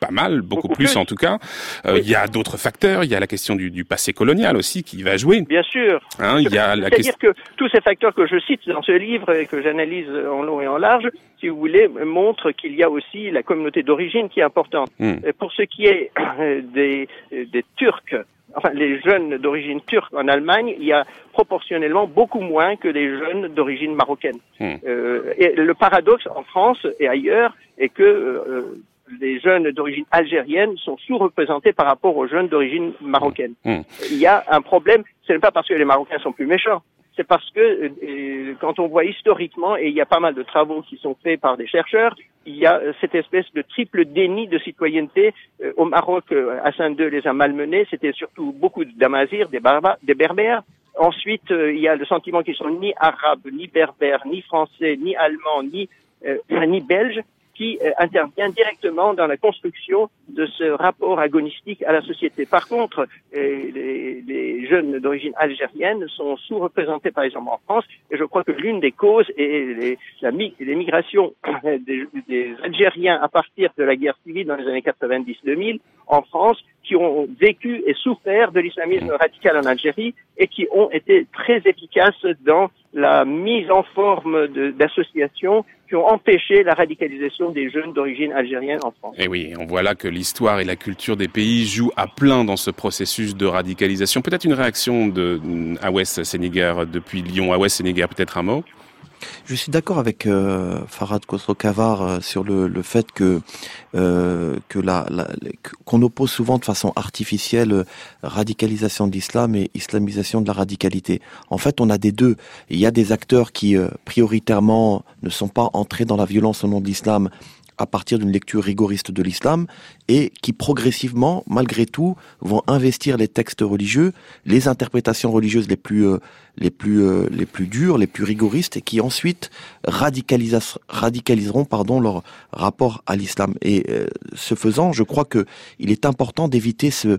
pas mal, beaucoup, plus, en tout cas. Euh, il y a d'autres facteurs. Il y a la question du, du, passé colonial aussi qui va jouer. Bien sûr. Hein, il y a la C'est-à-dire que tous ces facteurs que je cite dans ce livre et que j'analyse en long et en large, si vous voulez, montrent qu'il y a aussi la communauté d'origine qui est importante. Hmm. Pour ce qui est des, des Turcs, enfin les jeunes d'origine turque en Allemagne, il y a proportionnellement beaucoup moins que les jeunes d'origine marocaine. Hmm. Euh, et le paradoxe en France et ailleurs est que euh, les jeunes d'origine algérienne sont sous-représentés par rapport aux jeunes d'origine marocaine. Mmh. Il y a un problème, ce n'est pas parce que les Marocains sont plus méchants, c'est parce que euh, quand on voit historiquement, et il y a pas mal de travaux qui sont faits par des chercheurs, il y a euh, cette espèce de triple déni de citoyenneté. Euh, au Maroc, euh, Hassan II les a malmenés, c'était surtout beaucoup d'Amazirs, des, des berbères. Ensuite, euh, il y a le sentiment qu'ils sont ni arabes, ni berbères, ni français, ni allemands, ni, euh, ni belges, qui euh, intervient directement dans la construction de ce rapport agonistique à la société. Par contre, euh, les, jeunes d'origine algérienne sont sous-représentés par exemple en France, et je crois que l'une des causes est les, la, des Algériens à partir de la guerre civile dans les années 90-2000 en France, qui ont vécu et souffert de l'islamisme radical en Algérie et qui ont été très efficaces dans la mise en forme d'associations qui ont empêché la radicalisation des jeunes d'origine algérienne en France. Et oui, on voit là que l'histoire et la culture des pays jouent à plein dans ce processus de radicalisation. Peut-être une réaction de Awes Sénégar depuis Lyon. Awes Sénégar, peut-être un mot? Je suis d'accord avec euh, Farad Khosrow-Kavar euh, sur le, le fait que euh, que la, qu'on oppose souvent de façon artificielle euh, radicalisation de l'islam et islamisation de la radicalité. En fait, on a des deux. Il y a des acteurs qui euh, prioritairement ne sont pas entrés dans la violence au nom de l'islam à partir d'une lecture rigoriste de l'islam et qui progressivement, malgré tout, vont investir les textes religieux, les interprétations religieuses les plus euh, les plus euh, les plus dures, les plus rigoristes et qui ensuite radicaliseront pardon leur rapport à l'islam. Et euh, ce faisant, je crois que il est important d'éviter ce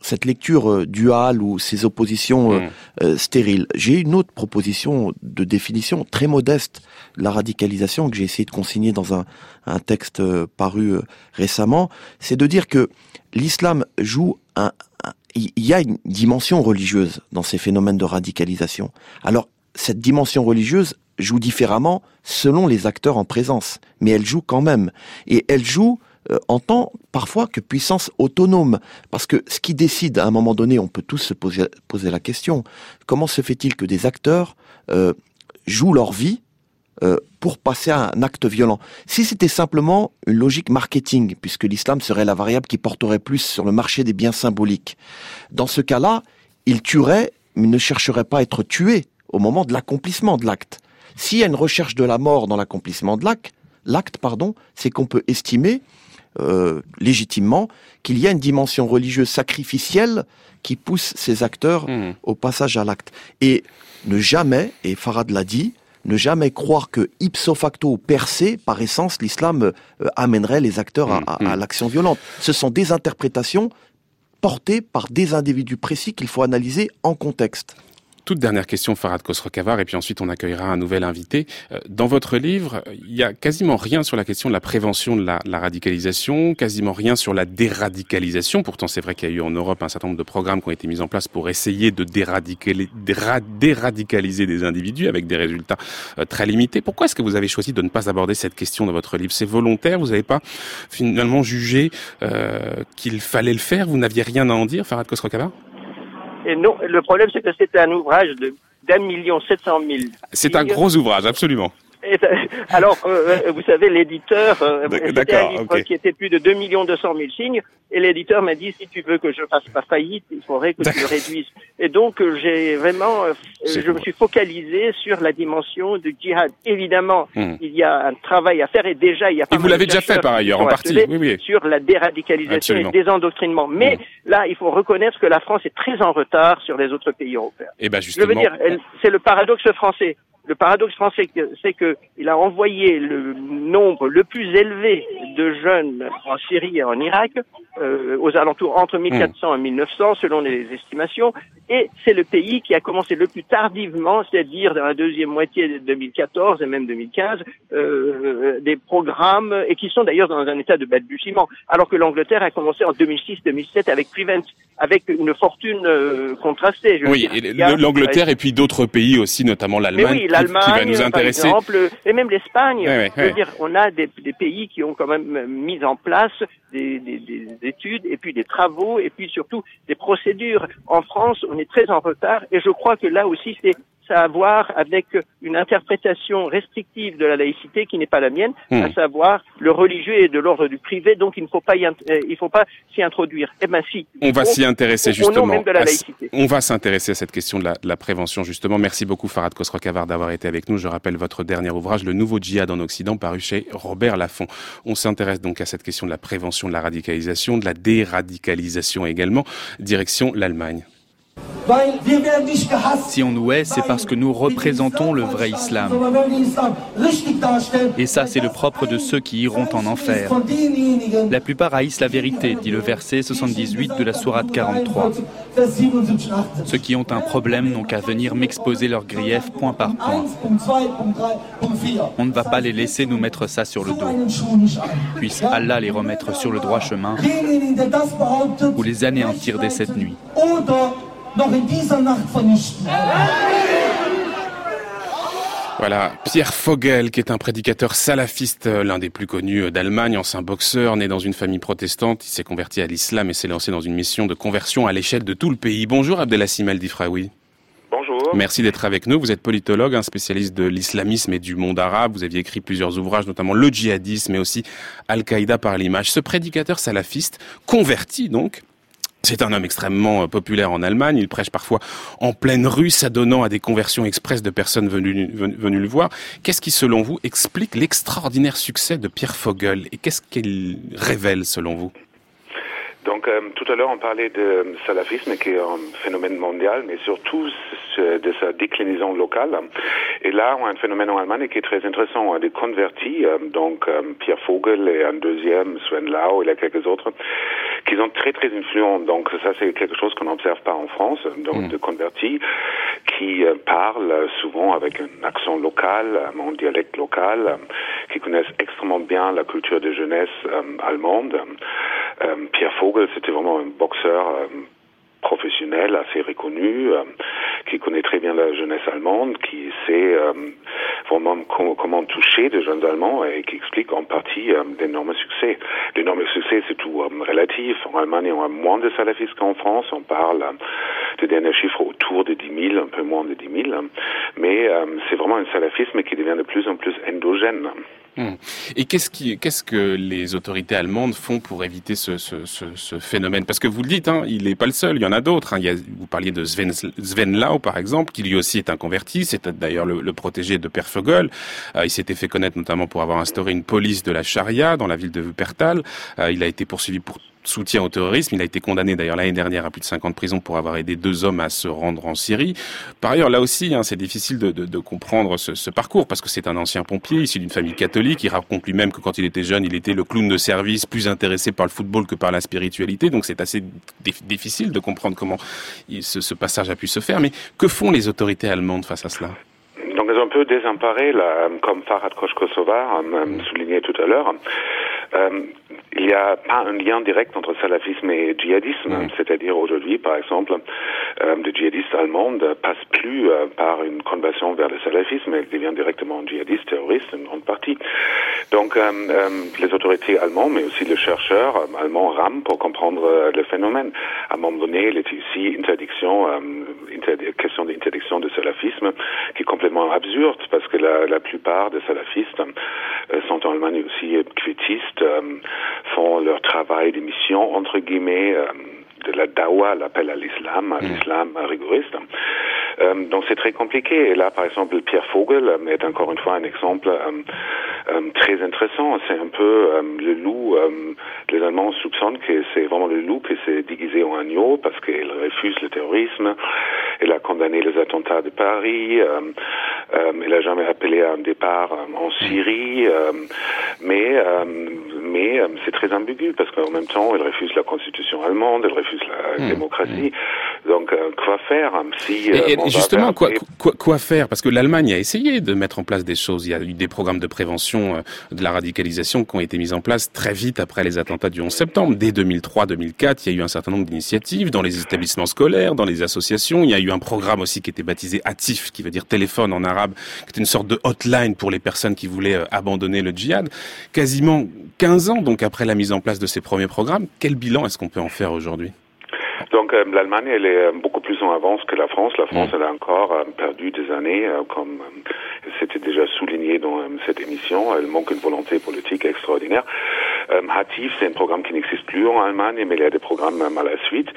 cette lecture euh, duale ou ces oppositions euh, Mm. euh, stériles. J'ai une autre proposition de définition très modeste de la radicalisation que j'ai essayé de consigner dans un, un texte paru récemment, c'est de dire que l'islam joue un, un- il y a une dimension religieuse dans ces phénomènes de radicalisation. Alors, cette dimension religieuse joue différemment selon les acteurs en présence, mais elle joue quand même. Et elle joue euh, en tant parfois que puissance autonome. Parce que ce qui décide à un moment donné, on peut tous se poser, la question, comment se fait-il que des acteurs euh, jouent leur vie euh, pour passer à un acte violent? Si c'était simplement une logique marketing, puisque l'islam serait la variable qui porterait plus sur le marché des biens symboliques, dans ce cas-là, il tuerait, mais ne chercherait pas à être tué au moment de l'accomplissement de l'acte. S'il y a une recherche de la mort dans l'accomplissement de l'acte, l'acte, pardon, c'est qu'on peut estimer euh, légitimement qu'il y a une dimension religieuse sacrificielle qui pousse ces acteurs Mm. au passage à l'acte. Et ne jamais, et Farad l'a dit, ne jamais croire que ipso facto per se, par essence, l'islam euh, amènerait les acteurs à, à- à l'action violente. Ce sont des interprétations portées par des individus précis qu'il faut analyser en contexte. Toute dernière question, Farad Khosrow-Kavar, et puis ensuite on accueillera un nouvel invité. Euh, Dans votre livre, il y a quasiment rien sur la question de la prévention de la, la radicalisation, quasiment rien sur la déradicalisation. Pourtant, c'est vrai qu'il y a eu en Europe un certain nombre de programmes qui ont été mis en place pour essayer de déradicali- déra- déradicaliser des individus avec des résultats euh, très limités. Pourquoi est-ce que vous avez choisi de ne pas aborder cette question dans votre livre? C'est volontaire? Vous n'avez pas finalement jugé euh, qu'il fallait le faire? Vous n'aviez rien à en dire, Farad Khosrow-Kavar Et non, le problème, c'est que c'était un ouvrage de d'un million sept cent mille. C'est un gros ouvrage, absolument. Et, alors, euh, euh, vous savez, l'éditeur, euh, c'était un livre ok. qui était plus de 2 millions 200 000 signes, et l'éditeur m'a dit, si tu veux que je fasse pas faillite, il faudrait que tu le réduises. Et donc, euh, j'ai vraiment, euh, je me suis focalisé sur la dimension du djihad. Évidemment, Hmm. il y a un travail à faire, et déjà, il y a pas Et vous l'avez déjà fait par ailleurs, en partie. Oui, oui. sur la déradicalisation Absolument. et le désendoctrinement. Mais Mm. là, il faut reconnaître que la France est très en retard sur les autres pays européens. Et ben Je justement, veux dire, c'est le paradoxe français. Le paradoxe français, c'est que il a envoyé le nombre le plus élevé de jeunes en Syrie et en Irak, euh, aux alentours entre 1400 et 1900, selon les estimations, et c'est le pays qui a commencé le plus tardivement, c'est-à-dire dans la deuxième moitié de 2014 et même 2015, euh, des programmes, et qui sont d'ailleurs dans un état de balbutiement, alors que l'Angleterre a commencé en 2006-2007 avec Prevent, avec une fortune euh, contrastée. Je oui, l'Angleterre et puis d'autres pays aussi, notamment l'Allemagne, oui, l'Allemagne, qui va nous par exemple, et même l'Espagne. Dire, on a des, des pays qui ont quand même mis en place des, des- des études et puis des travaux et puis surtout des procédures. En France, on est très en retard et je crois que là aussi c'est ça a à voir avec une interprétation restrictive de la laïcité qui n'est pas la mienne, Hmm. à savoir le religieux est de l'ordre du privé, donc il ne faut pas y euh, il faut pas s'y introduire. Eh ben si. On va s'y intéresser justement. nom même de la à ce- laïcité. On va s'intéresser à cette question de la, de la prévention justement. Merci beaucoup Farad Khosrokavar d'avoir été avec nous. Je rappelle votre dernier ouvrage, Le Nouveau Djihad en Occident, paru chez Robert Laffont. On s'intéresse donc à cette question de la prévention de la radicalisation, de la déradicalisation également. Direction l'Allemagne. Si on nous hait, c'est parce que nous représentons le vrai islam. Et ça, c'est le propre de ceux qui iront en enfer. La plupart haïssent la vérité, dit le verset 78 de la sourate 43. Ceux qui ont un problème n'ont qu'à venir m'exposer leurs griefs point par point. On ne va pas les laisser nous mettre ça sur le dos. Puisse Allah les remettre sur le droit chemin ou les anéantir dès cette nuit. Voilà, Pierre Vogel, qui est un prédicateur salafiste, euh, l'un des plus connus euh, d'Allemagne, ancien boxeur, né dans une famille protestante, il s'est converti à l'islam et s'est lancé dans une mission de conversion à l'échelle de tout le pays. Bonjour Abdelassim El Difraoui. Bonjour. Merci d'être avec nous. Vous êtes politologue, un spécialiste de l'islamisme et du monde arabe. Vous aviez écrit plusieurs ouvrages, notamment Le djihadisme, mais aussi Al-Qaïda par l'image. Ce prédicateur salafiste, converti donc, c'est un homme extrêmement euh, populaire en Allemagne. Il prêche parfois en pleine rue, s'adonnant à des conversions express de personnes venues, le voir. Qu'est-ce qui, selon vous, explique l'extraordinaire succès de Pierre Vogel et qu'est-ce qu'il révèle, selon vous? Donc, euh, tout à l'heure, on parlait de salafisme, qui est un phénomène mondial, mais surtout de sa déclinaison locale. Et là, on a un phénomène en Allemagne qui est très intéressant. On a des convertis, euh, donc euh, Pierre Vogel et un deuxième, Sven Lau, et là quelques autres, qui sont très très influents. Donc ça, c'est quelque chose qu'on n'observe pas en France. Donc Mm. de convertis qui euh, parlent souvent avec un accent local, en dialecte local, qui connaissent extrêmement bien la culture de jeunesse allemande. Pierre Vogel, c'était vraiment un boxeur professionnel assez reconnu, euh, qui connaît très bien la jeunesse allemande, qui sait euh, vraiment com- comment toucher des jeunes Allemands et qui explique en partie euh, d'énormes succès. L'énorme succès, c'est tout euh, relatif. En Allemagne, on a moins de salafistes qu'en France. On parle euh, de derniers chiffres autour de 10 000, un peu moins de 10 000. Mais c'est vraiment un salafisme qui devient de plus en plus endogène. Hum. Et qu'est-ce qui, qu'est-ce que les autorités allemandes font pour éviter ce, ce, ce, ce phénomène? Parce que vous le dites, hein, il n'est pas le seul, il y en a d'autres. Hein. Il y a, vous parliez de Sven, Sven Lau, par exemple, qui lui aussi est un converti. C'est d'ailleurs le, le, protégé de Per Vogel. Euh, il s'était fait connaître notamment pour avoir instauré une police de la charia dans la ville de Wuppertal. Euh, il a été poursuivi pour soutien au terrorisme. Il a été condamné d'ailleurs l'année dernière à plus de 5 ans de prison pour avoir aidé deux hommes à se rendre en Syrie. Par ailleurs, là aussi, hein, c'est difficile de, comprendre ce, parcours parce que c'est un ancien pompier issu d'une famille catholique. Il raconte lui-même que quand il était jeune, il était le clown de service, plus intéressé par le football que par la spiritualité. Donc c'est assez difficile de comprendre comment ce, passage a pu se faire. Mais que font les autorités allemandes face à cela? Donc elles ont un peu désemparé, là, comme Farhad Koshkosova euh, soulignait tout à l'heure. Euh, il n'y a pas un lien direct entre salafisme et djihadisme, mmh. c'est-à-dire aujourd'hui, par exemple, euh, les djihadistes allemands ne passent plus euh, par une conversion vers le salafisme, elles deviennent directement djihadistes, terroristes, une grande partie. Donc euh, les autorités allemandes, mais aussi les chercheurs euh, allemands rament pour comprendre euh, le phénomène. À un moment donné, il était aussi interdiction, euh, interdi question d'interdiction de salafisme, qui est complètement absurde, parce que la, la plupart des salafistes euh, sont en Allemagne aussi quiétistes, euh, font leur travail de mission, entre guillemets, euh, de la dawa, l'appel à l'islam, à l'islam rigoriste. Euh, donc c'est très compliqué. Et là, par exemple, Pierre Vogel est encore une fois un exemple euh, euh, très intéressant. C'est un peu le loup. les Allemands soupçonnent que c'est vraiment le loup qui s'est déguisé en agneau parce qu'il refuse le terrorisme. Il a condamné les attentats de Paris. il n'a jamais appelé à un départ en Syrie. mais mais c'est très ambigu parce qu'en même temps, il refuse la constitution allemande, il refuse la mmh, démocratie. Mmh. Donc, euh, quoi faire si euh, Et, justement, quoi, quoi, quoi, faire? Parce que l'Allemagne a essayé de mettre en place des choses. Il y a eu des programmes de prévention euh, de la radicalisation qui ont été mis en place très vite après les attentats du 11 septembre. Dès 2003-2004, il y a eu un certain nombre d'initiatives dans les établissements scolaires, dans les associations. Il y a eu un programme aussi qui était baptisé ATIF, qui veut dire téléphone en arabe, qui était une sorte de hotline pour les personnes qui voulaient abandonner le djihad. Quasiment 15 ans donc après la mise en place de ces premiers programmes, quel bilan est-ce qu'on peut en faire aujourd'hui? Donc l'Allemagne, elle est beaucoup plus en avance que la France. La France, elle a encore perdu des années, comme c'était déjà souligné dans cette émission. Elle manque une volonté politique extraordinaire. Hatif, c'est un programme qui n'existe plus en Allemagne, mais il y a des programmes à la suite.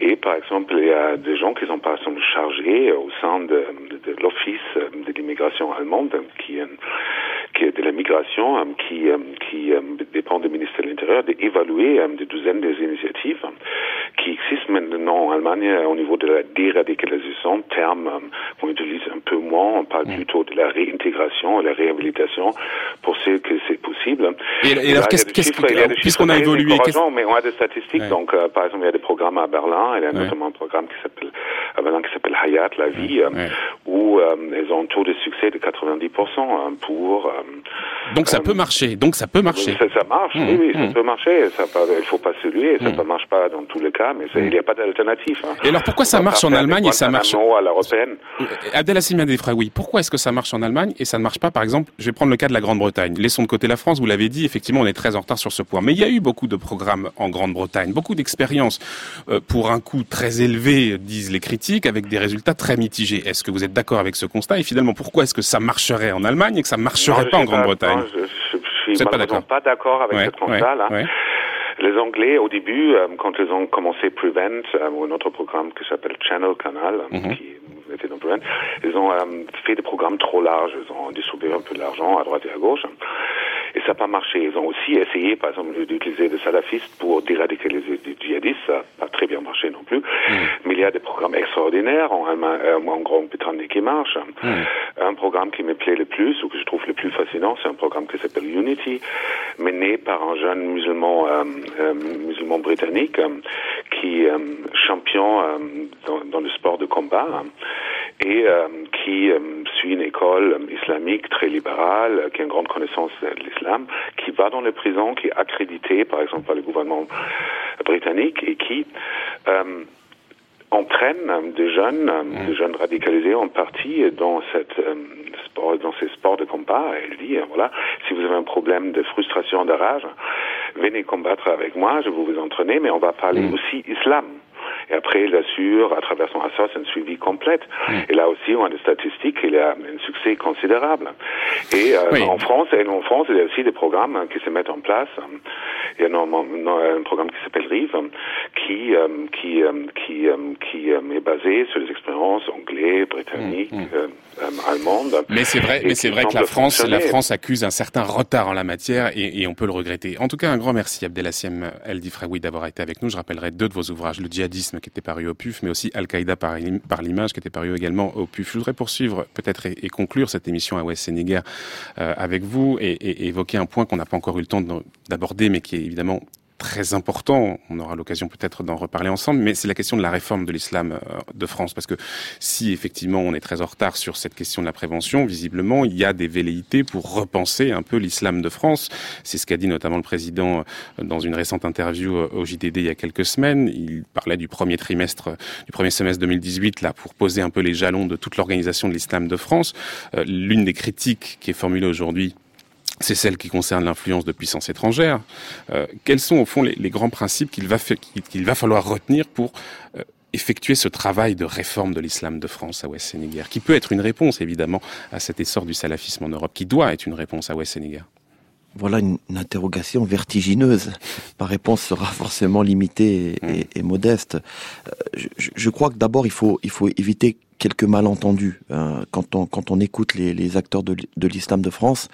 Et par exemple, il y a des gens qui sont par exemple chargés au sein de, de, de l'Office de l'immigration allemande, qui de la migration qui, qui dépend du ministère de l'Intérieur, d'évaluer des douzaines des initiatives qui existent maintenant en Allemagne au niveau de la déradicalisation, terme qu'on utilise un peu moins, on parle mm. plutôt de la réintégration, la réhabilitation pour ceux que c'est possible. Et, alors, qu'est-ce que, puisqu'on a évolué, mais on a des statistiques, donc euh, par exemple, il y a des programmes à Berlin, il y a notamment un programme qui s'appelle à Berlin qui s'appelle Hayat, la vie, où euh, ils ont un taux de succès de 90% pour donc ça peut marcher. Donc ça peut marcher. Ça, ça marche. Mmh, oui, oui, ça mmh. peut marcher. Ça peut, il faut pas se luer. Ça ne mmh. marche pas dans tous les cas, mais il n'y a pas d'alternative. Hein. Et alors pourquoi ça marche en Allemagne et ça marche à l'européenne euh, Abdelhassim oui. Pourquoi est-ce que ça marche en Allemagne et ça ne marche pas, par exemple Je vais prendre le cas de la Grande-Bretagne. Laissons de côté la France. Vous l'avez dit. Effectivement, on est très en retard sur ce point. Mais il y a eu beaucoup de programmes en Grande-Bretagne, beaucoup d'expériences euh, pour un coût très élevé, disent les critiques, avec des résultats très mitigés. Est-ce que vous êtes d'accord avec ce constat? Et finalement, pourquoi est-ce que ça marcherait en Allemagne et que ça marcherait pas en Grande-Bretagne? je, suis malheureusement pas d'accord avec cette constat là. Les Anglais, au début, euh, quand ils ont commencé Prevent, euh, ou un autre programme qui s'appelle Channel Canal, mhm. qui était dans Prevent, ils ont euh, fait des programmes trop larges. Ils ont distribué un peu d'argent à droite et à gauche. Ça n'a pas marché. Ils ont aussi essayé, par exemple, d'utiliser des salafistes pour déradicaliser des djihadistes. Ça n'a pas très bien marché non plus. Mm. Mais il y a des programmes extraordinaires en, euh, en Grande-Bretagne qui marchent. Mm. Un programme qui me plaît le plus, ou que je trouve le plus fascinant, c'est un programme qui s'appelle Unity, mené par un jeune musulman, euh, euh musulman britannique, euh, qui est champion dans, dans, le sport de combat et qui une école islamique très libérale, qui a une grande connaissance de l'islam, qui va dans les prisons, qui est accrédité par exemple par le gouvernement britannique et qui euh, entraîne des jeunes, des jeunes radicalisés en partie dans cette euh, sport, dans ces sports de combat. Elle dit voilà, si vous avez un problème de frustration, de rage, venez combattre avec moi, je vais vous entraîner, mais on va parler mmh. aussi islam. Et après, il assure, à travers son association, un suivi complète. Mm. Et là aussi, on a des statistiques, il a un succès considérable. Et euh, en France, et en France, il y a aussi des programmes qui se mettent en place. Il y a un, programme qui s'appelle RIVE, qui euh, qui euh, qui qui est basé sur les expériences anglais, britanniques, mm, mm. allemandes. Mais c'est vrai, mais c'est vrai que la France, la France accuse un certain retard en la matière et, et, on peut le regretter. En tout cas, un grand merci Abdelassiem El Difraoui d'avoir été avec nous. Je rappellerai deux de vos ouvrages, le djihadisme qui était paru au PUF, mais aussi Al-Qaïda par, l'image qui était paru également au PUF. Je voudrais poursuivre peut-être et, conclure cette émission à West Sénégal euh, avec vous et, évoquer un point qu'on n'a pas encore eu le temps d'aborder, mais qui est évidemment très important, on aura l'occasion peut-être d'en reparler ensemble, mais c'est la question de la réforme de l'islam euh, de France. Parce que si effectivement on est très en retard sur cette question de la prévention, visiblement il y a des velléités pour repenser un peu l'islam de France. C'est ce qu'a dit notamment le président euh, dans une récente interview euh, au JDD il y a quelques semaines. Il parlait du premier trimestre, du premier semestre 2018 là pour poser un peu les jalons de toute l'organisation de l'islam de France. L'une des critiques qui est formulée aujourd'hui c'est celle qui concerne l'influence de puissances étrangères. Euh, quels sont au fond les, les grands principes qu'il va, qu'il va falloir retenir pour euh, effectuer ce travail de réforme de l'islam de France à West Sénégal, qui peut être une réponse évidemment à cet essor du salafisme en Europe, qui doit être une réponse à West Sénégal voilà une, interrogation vertigineuse. Ma réponse sera forcément limitée et, mm. modeste. Euh, je, je, crois que d'abord il faut il faut éviter quelques malentendus. Euh, quand, on, quand on écoute les, acteurs de, de l'islam de France,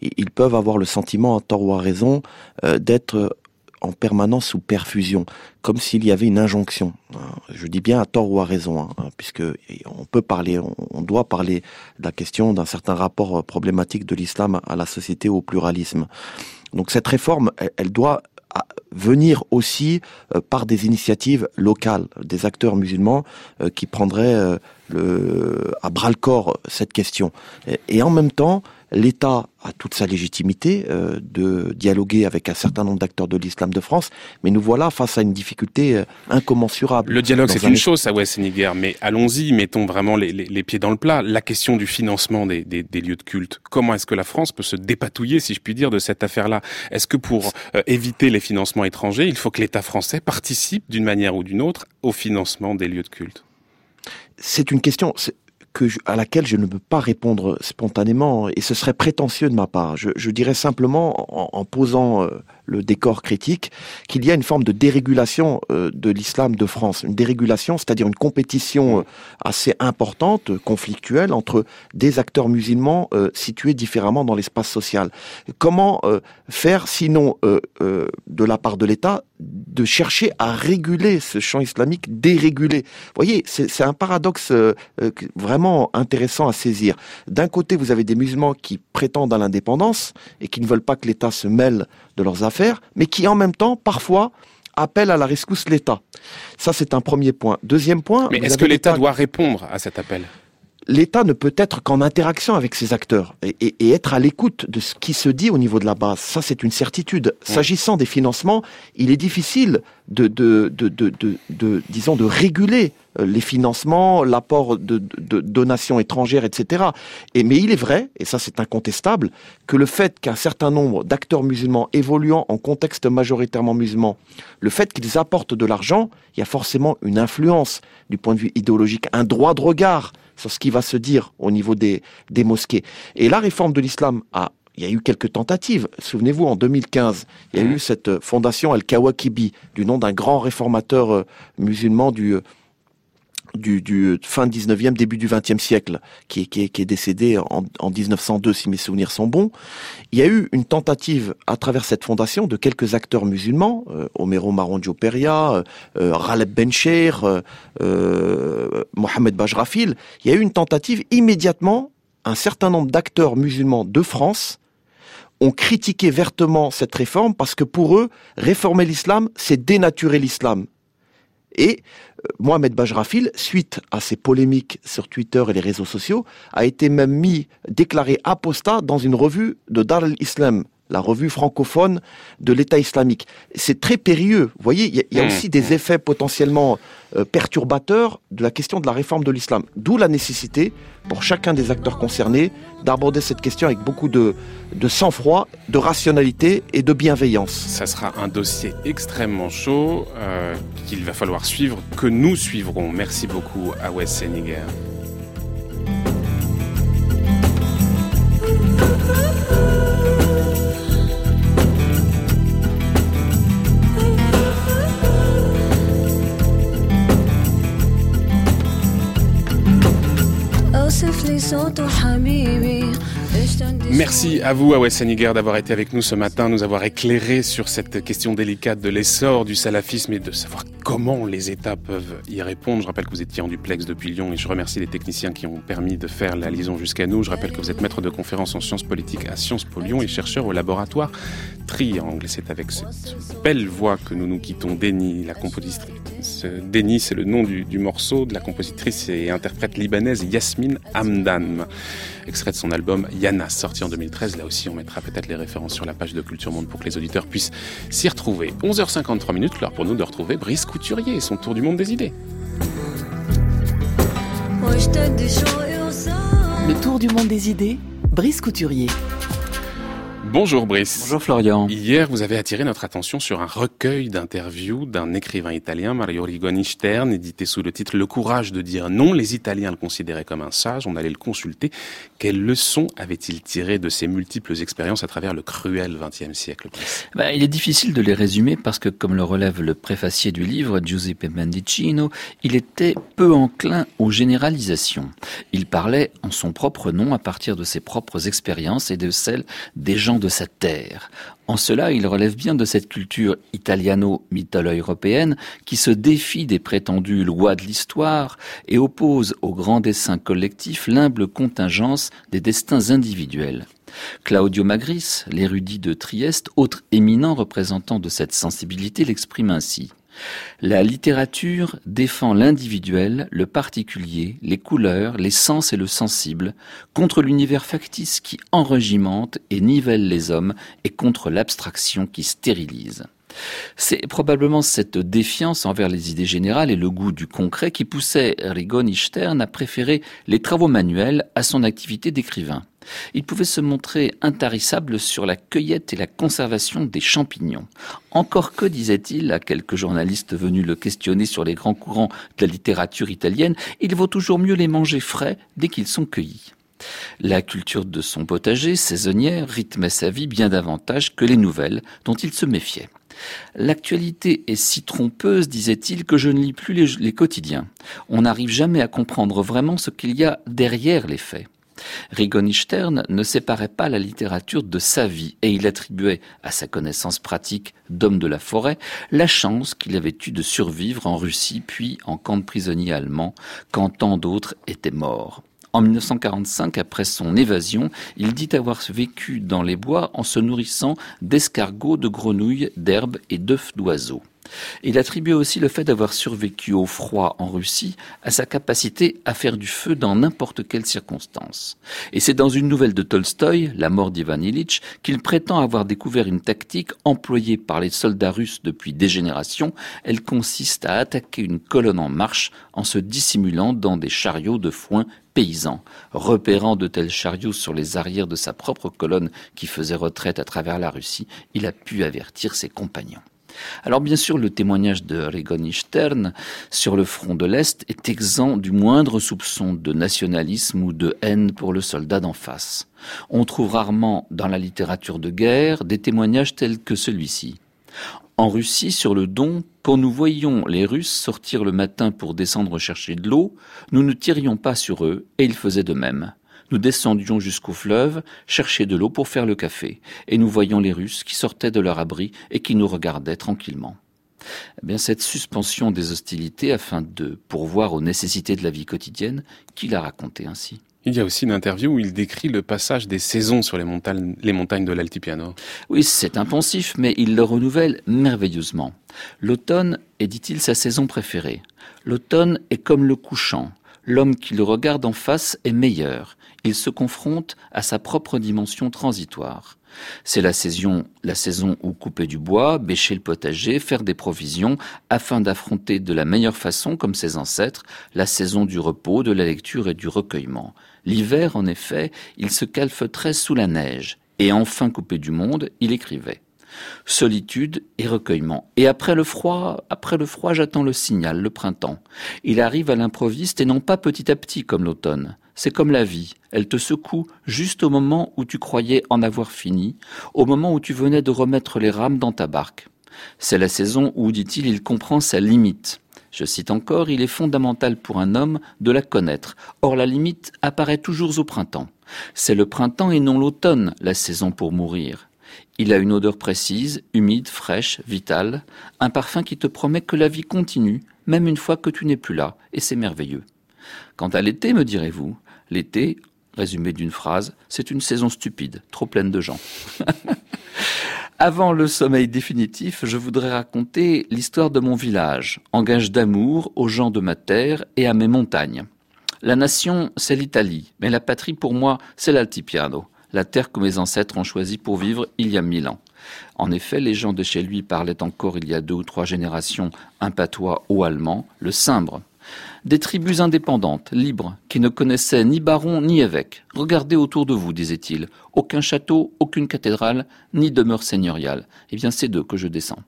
ils peuvent avoir le sentiment, à tort ou à raison, euh, d'être en permanence sous perfusion, comme s'il y avait une injonction. Euh, je dis bien à tort ou à raison, hein, puisque on peut parler, on doit parler de la question d'un certain rapport problématique de l'islam à la société, au pluralisme. Donc cette réforme, elle doit venir aussi euh, par des initiatives locales, des acteurs musulmans euh, qui prendraient euh, à bras le corps cette question. Et, en même temps, l'État a toute sa légitimité euh, de dialoguer avec un certain nombre d'acteurs de l'islam de France, mais nous voilà face à une difficulté euh, incommensurable. Le dialogue, c'est une chose, ça, ouais, Sénégal, mais allons-y, mettons vraiment les, les, pieds dans le plat. La question du financement des, des, des lieux de culte, comment est-ce que la France peut se dépatouiller, si je puis dire, de cette affaire-là? Est-ce que pour euh, éviter les financements étrangers, il faut que l'État français participe d'une manière ou d'une autre au financement des lieux de culte? C'est une question à laquelle je ne peux pas répondre spontanément, et ce serait prétentieux de ma part. Je, dirais simplement, en, en posant euh, le décor critique, qu'il y a une forme de dérégulation euh, de l'islam de France. Une dérégulation, c'est-à-dire une compétition euh, assez importante, conflictuelle, entre des acteurs musulmans situés différemment dans l'espace social. Comment faire, sinon de la part de l'État, de chercher à réguler ce champ islamique dérégulé? Vous voyez, c'est un paradoxe vraiment intéressant à saisir. D'un côté, vous avez des musulmans qui prétendent à l'indépendance et qui ne veulent pas que l'État se mêle de leurs affaires, mais qui en même temps, parfois, appellent à la rescousse l'État. Ça, c'est un premier point. Deuxième point. Mais est-ce que l'État doit répondre à cet appel? l'État ne peut être qu'en interaction avec ses acteurs et, être à l'écoute de ce qui se dit au niveau de la base. Ça, c'est une certitude. S'agissant des financements, il est difficile de, de, de, de, disons, de réguler euh, les financements, l'apport de, donations étrangères, etc. Et, mais il est vrai, et ça c'est incontestable, que le fait qu'un certain nombre d'acteurs musulmans évoluant en contexte majoritairement musulman, le fait qu'ils apportent de l'argent, il y a forcément une influence du point de vue idéologique, un droit de regard sur ce qui va se dire au niveau des, mosquées. Et la réforme de l'islam a il y a eu quelques tentatives. Souvenez-vous, en 2015, il y a eu cette fondation Al-Kawakibi, du nom d'un grand réformateur euh, musulman du, euh, du, du fin 19e, début du 20e siècle, qui, est décédé en, en, 1902, si mes souvenirs sont bons. Il y a eu une tentative à travers cette fondation de quelques acteurs musulmans, euh, Omero Peria, euh, euh, Raleb Bencher, euh, euh, Mohamed Bajrafil. Il y a eu une tentative immédiatement, un certain nombre d'acteurs musulmans de France ont critiqué vertement cette réforme parce que pour eux, réformer l'islam, c'est dénaturer l'islam. Et euh, Mohamed Bajrafil, suite à ces polémiques sur Twitter et les réseaux sociaux, a été même mis, déclaré apostat dans une revue de Dar al-Islam, la revue francophone de l'État islamique. C'est très périlleux. Vous voyez, il y, a mmh. aussi des effets potentiellement euh, perturbateurs de la question de la réforme de l'islam. D'où la nécessité, pour chacun des acteurs concernés, d'aborder cette question avec beaucoup de, de sang-froid, de rationalité et de bienveillance. Ça sera un dossier extrêmement chaud euh, qu'il va falloir suivre, que nous suivrons. Merci beaucoup à Sénégal. اسف لي صوته حبيبي Merci à vous, Awes Saniger, d'avoir été avec nous ce matin, nous avoir éclairé sur cette question délicate de l'essor du salafisme et de savoir comment les États peuvent y répondre. Je rappelle que vous étiez en duplex depuis Lyon et je remercie les techniciens qui ont permis de faire la liaison jusqu'à nous. Je rappelle que vous êtes maître de conférence en sciences politiques à Sciences Po Lyon et chercheur au laboratoire Triangle. C'est avec cette belle voix que nous nous quittons. Déni, la compositrice. Déni, c'est le nom du, du, morceau de la compositrice et interprète libanaise Yasmine Hamdan. Extrait de son album Yana, sorti en 2013. Là aussi, on mettra peut-être les références sur la page de Culture Monde pour que les auditeurs puissent s'y retrouver. 11h53 minutes, l'heure pour nous de retrouver Brice Couturier et son tour du monde des idées. Le tour du monde des idées, Brice Couturier. Bonjour Brice. Bonjour Florian. Hier, vous avez attiré notre attention sur un recueil d'interviews d'un écrivain italien, Mario Rigoni Stern, édité sous le titre Le courage de dire non. Les Italiens le considéraient comme un sage, on allait le consulter. Quelles leçons avait-il tiré de ses multiples expériences à travers le cruel XXe siècle ben, Il est difficile de les résumer parce que, comme le relève le préfacier du livre, Giuseppe Mendicino, il était peu enclin aux généralisations. Il parlait en son propre nom à partir de ses propres expériences et de celles des gens de sa terre. En cela, il relève bien de cette culture italiano-mitalo-européenne qui se défie des prétendues lois de l'histoire et oppose au grand dessin collectif l'humble contingence des destins individuels. Claudio Magris, l'érudit de Trieste, autre éminent représentant de cette sensibilité, l'exprime ainsi. La littérature défend l'individuel, le particulier, les couleurs, les sens et le sensible, contre l'univers factice qui enregimente et nivelle les hommes et contre l'abstraction qui stérilise. C'est probablement cette défiance envers les idées générales et le goût du concret qui poussait Rigoni Stern à préférer les travaux manuels à son activité d'écrivain. Il pouvait se montrer intarissable sur la cueillette et la conservation des champignons. Encore que, disait-il à quelques journalistes venus le questionner sur les grands courants de la littérature italienne, il vaut toujours mieux les manger frais dès qu'ils sont cueillis. La culture de son potager saisonnière rythmait sa vie bien davantage que les nouvelles dont il se méfiait. L'actualité est si trompeuse, disait-il, que je ne lis plus les, quotidiens. On n'arrive jamais à comprendre vraiment ce qu'il y a derrière les faits. Rigoni Stern ne séparait pas la littérature de sa vie et il attribuait à sa connaissance pratique d'homme de la forêt la chance qu'il avait eue de survivre en Russie puis en camp de prisonniers allemands quand tant d'autres étaient morts. En 1945, après son évasion, il dit avoir vécu dans les bois en se nourrissant d'escargots, de grenouilles, d'herbes et d'œufs d'oiseaux. Il attribuait aussi le fait d'avoir survécu au froid en Russie à sa capacité à faire du feu dans n'importe quelle circonstance. Et c'est dans une nouvelle de Tolstoï, La mort d'Ivan Ilitch, qu'il prétend avoir découvert une tactique employée par les soldats russes depuis des générations. Elle consiste à attaquer une colonne en marche en se dissimulant dans des chariots de foin paysans. Repérant de tels chariots sur les arrières de sa propre colonne qui faisait retraite à travers la Russie, il a pu avertir ses compagnons. Alors bien sûr, le témoignage de Rigoni Stern sur le front de l'Est est exempt du moindre soupçon de nationalisme ou de haine pour le soldat d'en face. On trouve rarement dans la littérature de guerre des témoignages tels que celui-ci. En Russie, sur le Don, quand nous voyions les Russes sortir le matin pour descendre chercher de l'eau, nous ne tirions pas sur eux, et ils faisaient de même. Nous descendions jusqu'au fleuve, chercher de l'eau pour faire le café, et nous voyions les Russes qui sortaient de leur abri et qui nous regardaient tranquillement. Eh bien, cette suspension des hostilités afin de pourvoir aux nécessités de la vie quotidienne, qu'il a raconté ainsi. Il y a aussi une interview où il décrit le passage des saisons sur les montagnes, les montagnes de l'Altipiano. Oui, c'est impensif, mais il le renouvelle merveilleusement. L'automne est, dit-il, sa saison préférée. L'automne est comme le couchant. L'homme qui le regarde en face est meilleur il se confronte à sa propre dimension transitoire. C'est la saison, la saison où couper du bois, bêcher le potager, faire des provisions, afin d'affronter de la meilleure façon, comme ses ancêtres, la saison du repos, de la lecture et du recueillement. L'hiver, en effet, il se calfeutrait sous la neige, et enfin coupé du monde, il écrivait. Solitude et recueillement. Et après le froid, après le froid, j'attends le signal, le printemps. Il arrive à l'improviste et non pas petit à petit comme l'automne. C'est comme la vie, elle te secoue juste au moment où tu croyais en avoir fini, au moment où tu venais de remettre les rames dans ta barque. C'est la saison où, dit-il, il comprend sa limite. Je cite encore, il est fondamental pour un homme de la connaître. Or la limite apparaît toujours au printemps. C'est le printemps et non l'automne, la saison pour mourir. Il a une odeur précise, humide, fraîche, vitale, un parfum qui te promet que la vie continue, même une fois que tu n'es plus là, et c'est merveilleux. Quant à l'été, me direz-vous, l'été, résumé d'une phrase, c'est une saison stupide, trop pleine de gens. Avant le sommeil définitif, je voudrais raconter l'histoire de mon village, en gage d'amour aux gens de ma terre et à mes montagnes. La nation, c'est l'Italie, mais la patrie pour moi, c'est l'Altipiano la terre que mes ancêtres ont choisie pour vivre il y a mille ans. En effet, les gens de chez lui parlaient encore il y a deux ou trois générations un patois haut allemand, le cimbre. Des tribus indépendantes, libres, qui ne connaissaient ni baron ni évêque. Regardez autour de vous, disait-il. Aucun château, aucune cathédrale, ni demeure seigneuriale. Eh bien, c'est d'eux que je descends.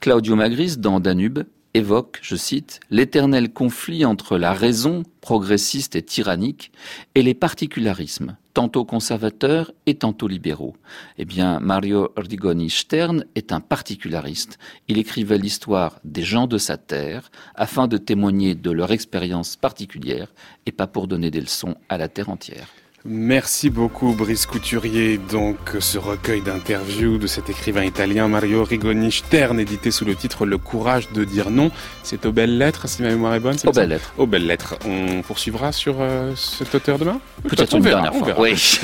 Claudio Magris, dans Danube, évoque, je cite, l'éternel conflit entre la raison progressiste et tyrannique et les particularismes, tantôt conservateurs et tantôt libéraux. Eh bien, Mario Rigoni Stern est un particulariste. Il écrivait l'histoire des gens de sa terre afin de témoigner de leur expérience particulière et pas pour donner des leçons à la terre entière. Merci beaucoup Brice Couturier. Donc ce recueil d'interviews de cet écrivain italien Mario Rigoni Stern, édité sous le titre Le courage de dire non. C'est aux belles lettres, si ma mémoire est bonne. Aux belles lettres. Aux belles lettres. On poursuivra sur euh, cet auteur demain? Peut-être une dernière fois. Oui.